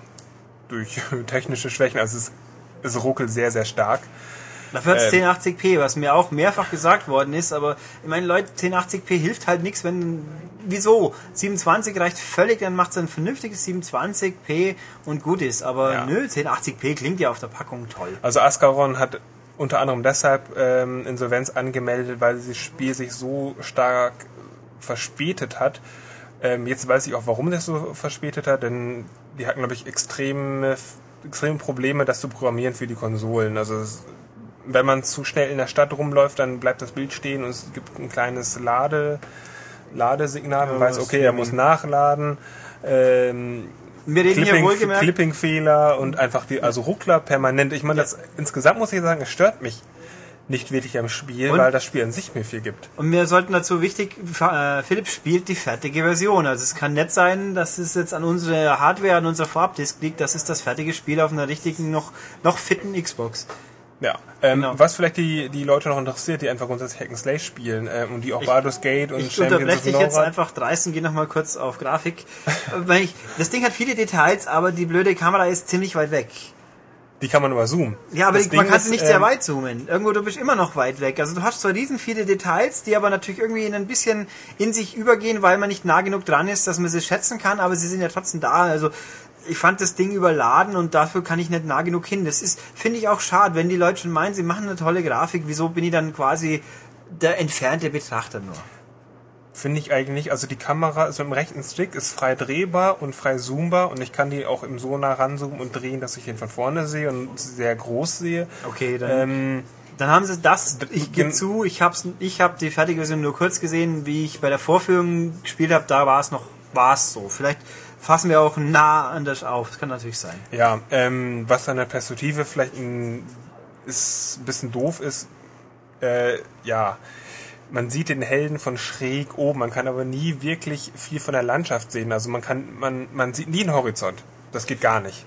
durch technische Schwächen. Also es, es ruckelt sehr, sehr stark. Dafür hat es Ähm. 1080p, was mir auch mehrfach gesagt worden ist, aber ich meine, Leute, 1080p hilft halt nichts, wenn. Wieso? 27 reicht völlig, dann macht es ein vernünftiges 27p und gut ist. Aber Ja. nö, 1080p klingt ja auf der Packung toll. Also Ascaron hat unter anderem deshalb ähm, Insolvenz angemeldet, weil das Spiel sich so stark verspätet hat. Ähm, jetzt weiß ich auch, warum das so verspätet hat, denn die hatten, glaube ich, extreme, extreme Probleme, das zu programmieren für die Konsolen. Also es, wenn man zu schnell in der Stadt rumläuft, dann bleibt das Bild stehen und es gibt ein kleines Lade, Ladesignal. Man Ja, weiß, okay, er muss nachladen. Ähm, Wir reden hier Clipping, wohlgemerkt. Clipping-Fehler und einfach die, also Ruckler permanent. Ich meine, das insgesamt muss ich sagen, es stört mich nicht wirklich am Spiel, Und? weil das Spiel an sich mir viel gibt. Und wir sollten dazu wichtig, äh, Philipp spielt die fertige Version. Also es kann nett sein, dass es jetzt an unsere Hardware, an unserer Vorabdisk liegt. Das ist das fertige Spiel auf einer richtigen, noch, noch fitten Xbox. Ja. Ähm, Genau. Was vielleicht die, die Leute noch interessiert, die einfach grundsätzlich Hack and Slay spielen ähm, und die auch Baldur's Gate und Ich unterbreche dich jetzt einfach dreist und gehe nochmal kurz auf Grafik. Äh, Weil ich, das Ding hat viele Details, aber die blöde Kamera ist ziemlich weit weg. Die kann man überzoomen. Ja, aber Das man Ding kann ist, sie nicht sehr ähm, weit zoomen. Irgendwo, du bist immer noch weit weg. Also du hast zwar riesen viele Details, die aber natürlich irgendwie ein bisschen in sich übergehen, weil man nicht nah genug dran ist, dass man sie schätzen kann, aber sie sind ja trotzdem da. Also ich fand das Ding überladen und dafür kann ich nicht nah genug hin. Das ist, finde ich auch schade, wenn die Leute schon meinen, sie machen eine tolle Grafik, wieso bin ich dann quasi der entfernte Betrachter nur? Finde ich eigentlich nicht. Also die Kamera ist mit dem rechten Stick ist frei drehbar und frei zoombar und ich kann die auch im so nah ranzoomen und drehen, dass ich ihn von vorne sehe und sehr groß sehe. Okay, dann, Ähm, dann haben sie das. Ich gebe zu, ich hab's, ich habe die fertige Version nur kurz gesehen, wie ich bei der Vorführung gespielt habe. Da war es noch, war es so. Vielleicht fassen wir auch nah anders auf. Das kann natürlich sein. Ja, ähm, was an der Perspektive vielleicht ein, ist, ein bisschen doof ist, äh, ja, man sieht den Helden von schräg oben, man kann aber nie wirklich viel von der Landschaft sehen. Also man kann, man, man sieht nie einen Horizont. Das geht gar nicht.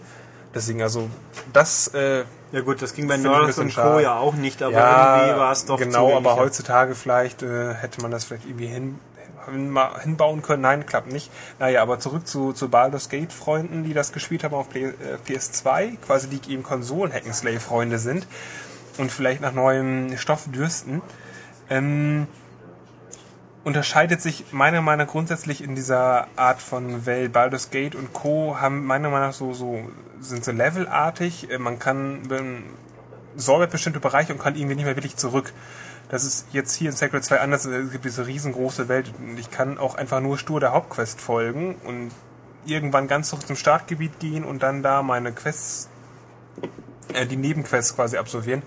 Deswegen, also das äh, Ja gut, das ging bei bisschen und Co. ja auch nicht, aber ja, irgendwie war es doch genau, aber heutzutage vielleicht äh, hätte man das vielleicht irgendwie hin, hinbauen können. Nein, klappt nicht. Naja, aber zurück zu, zu Baldur's Gate Freunden, die das gespielt haben auf Play, äh, PS2, quasi die eben Konsolen Hack'n'Slay Freunde sind und vielleicht nach neuem Stoff dürsten. Ähm, unterscheidet sich meiner Meinung nach grundsätzlich in dieser Art von Welt. Baldur's Gate und Co. haben meiner Meinung nach so, so sind so levelartig. Äh, Man kann ähm, säubert bestimmte Bereiche und kann irgendwie nicht mehr wirklich zurück. Das ist jetzt hier in Sacred 2 anders. Es gibt diese riesengroße Welt und ich kann auch einfach nur stur der Hauptquest folgen und irgendwann ganz zurück zum Startgebiet gehen und dann da meine Quests, äh, die Nebenquests quasi absolvieren.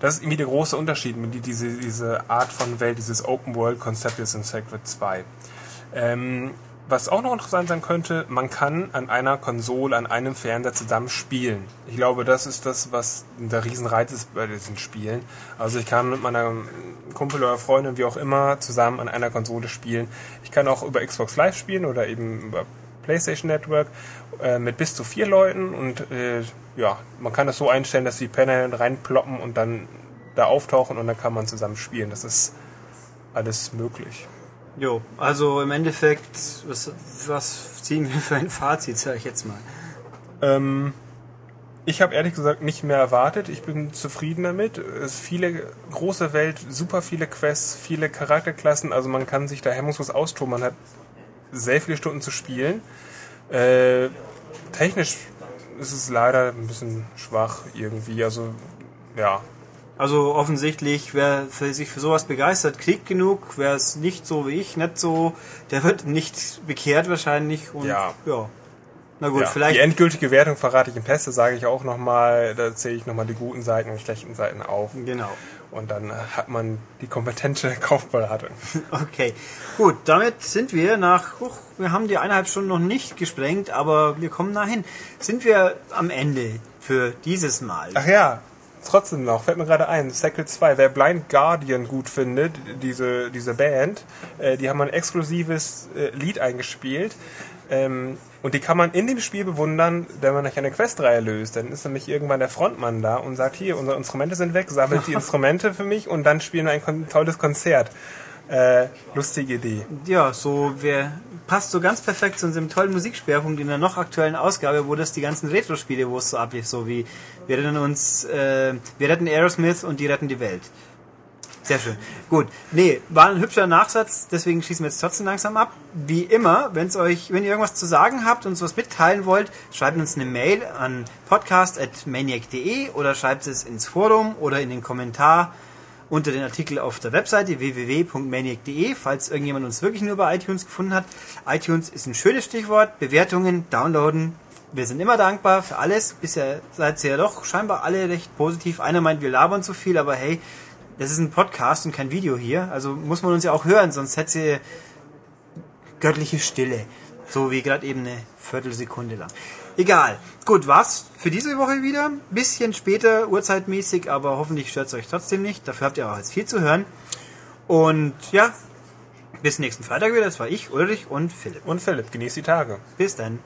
Das ist irgendwie der große Unterschied mit die, diese, diese Art von Welt, dieses Open-World-Konzept ist in Sacred 2. Ähm, was auch noch interessant sein könnte, man kann an einer Konsole, an einem Fernseher zusammen spielen. Ich glaube, das ist das, was der Riesenreiz ist bei diesen Spielen. Also ich kann mit meiner Kumpel oder Freundin, wie auch immer, zusammen an einer Konsole spielen. Ich kann auch über Xbox Live spielen oder eben über PlayStation Network äh, mit bis zu vier Leuten und äh, ja, man kann das so einstellen, dass die Penner reinploppen und dann da auftauchen und dann kann man zusammen spielen. Das ist alles möglich. Jo, also im Endeffekt, was, was ziehen wir für ein Fazit, sag ich jetzt mal. Ähm, ich habe ehrlich gesagt nicht mehr erwartet. Ich bin zufrieden damit. Es ist viele große Welt, super viele Quests, viele Charakterklassen. Also man kann sich da hemmungslos austoben. Man hat sehr viele Stunden zu spielen. Äh, technisch ist es leider ein bisschen schwach irgendwie. Also ja, Also offensichtlich, wer für sich für sowas begeistert, kriegt genug. Wer es nicht so wie ich, nicht so, der wird nicht bekehrt wahrscheinlich. Und, Ja. ja. Na gut, ja. vielleicht Die endgültige Wertung verrate ich im Peste, sage ich auch nochmal. Da zähle ich nochmal die guten Seiten und schlechten Seiten auf. Genau. Und dann hat man die kompetente Kaufberatung. Okay, gut, damit sind wir nach, huch, wir haben die eineinhalb Stunden noch nicht gesprengt, aber wir kommen dahin. Sind wir am Ende für dieses Mal? Ach ja, trotzdem noch, fällt mir gerade ein, Sacred 2, wer Blind Guardian gut findet, diese, diese Band, äh, die haben ein exklusives äh, Lied eingespielt. Ähm, und die kann man in dem Spiel bewundern, wenn man nicht eine Questreihe löst. Dann ist nämlich irgendwann der Frontmann da und sagt, hier, unsere Instrumente sind weg, sammelt die Instrumente für mich und dann spielen wir ein kon tolles Konzert. Äh, lustige Idee. Ja, so wer passt so ganz perfekt zu unserem tollen Musikschwerpunkt in der noch aktuellen Ausgabe, wo das die ganzen Retro-Spiele, wo es so ablief, so wie wir retten uns, äh, wir retten Aerosmith und die retten die Welt. Sehr schön. Gut. Nee, war ein hübscher Nachsatz, deswegen schießen wir jetzt trotzdem langsam ab. Wie immer, wenn's euch, wenn ihr irgendwas zu sagen habt und uns was mitteilen wollt, schreibt uns eine Mail an podcast.maniac.de oder schreibt es ins Forum oder in den Kommentar unter den Artikel auf der Webseite www.maniac.de, falls irgendjemand uns wirklich nur bei iTunes gefunden hat. iTunes ist ein schönes Stichwort. Bewertungen, downloaden. Wir sind immer dankbar für alles. Bisher seid ihr ja doch scheinbar alle recht positiv. Einer meint, wir labern zu viel, aber hey, das ist ein Podcast und kein Video hier. Also muss man uns ja auch hören, sonst hätte sie göttliche Stille. So wie gerade eben eine Viertelsekunde lang. Egal. Gut, war's für diese Woche wieder. Bisschen später, uhrzeitmäßig, aber hoffentlich stört's euch trotzdem nicht. Dafür habt ihr auch jetzt viel zu hören. Und ja, bis nächsten Freitag wieder. Das war ich, Ulrich und Philipp. Und Philipp, genieß die Tage. Bis dann.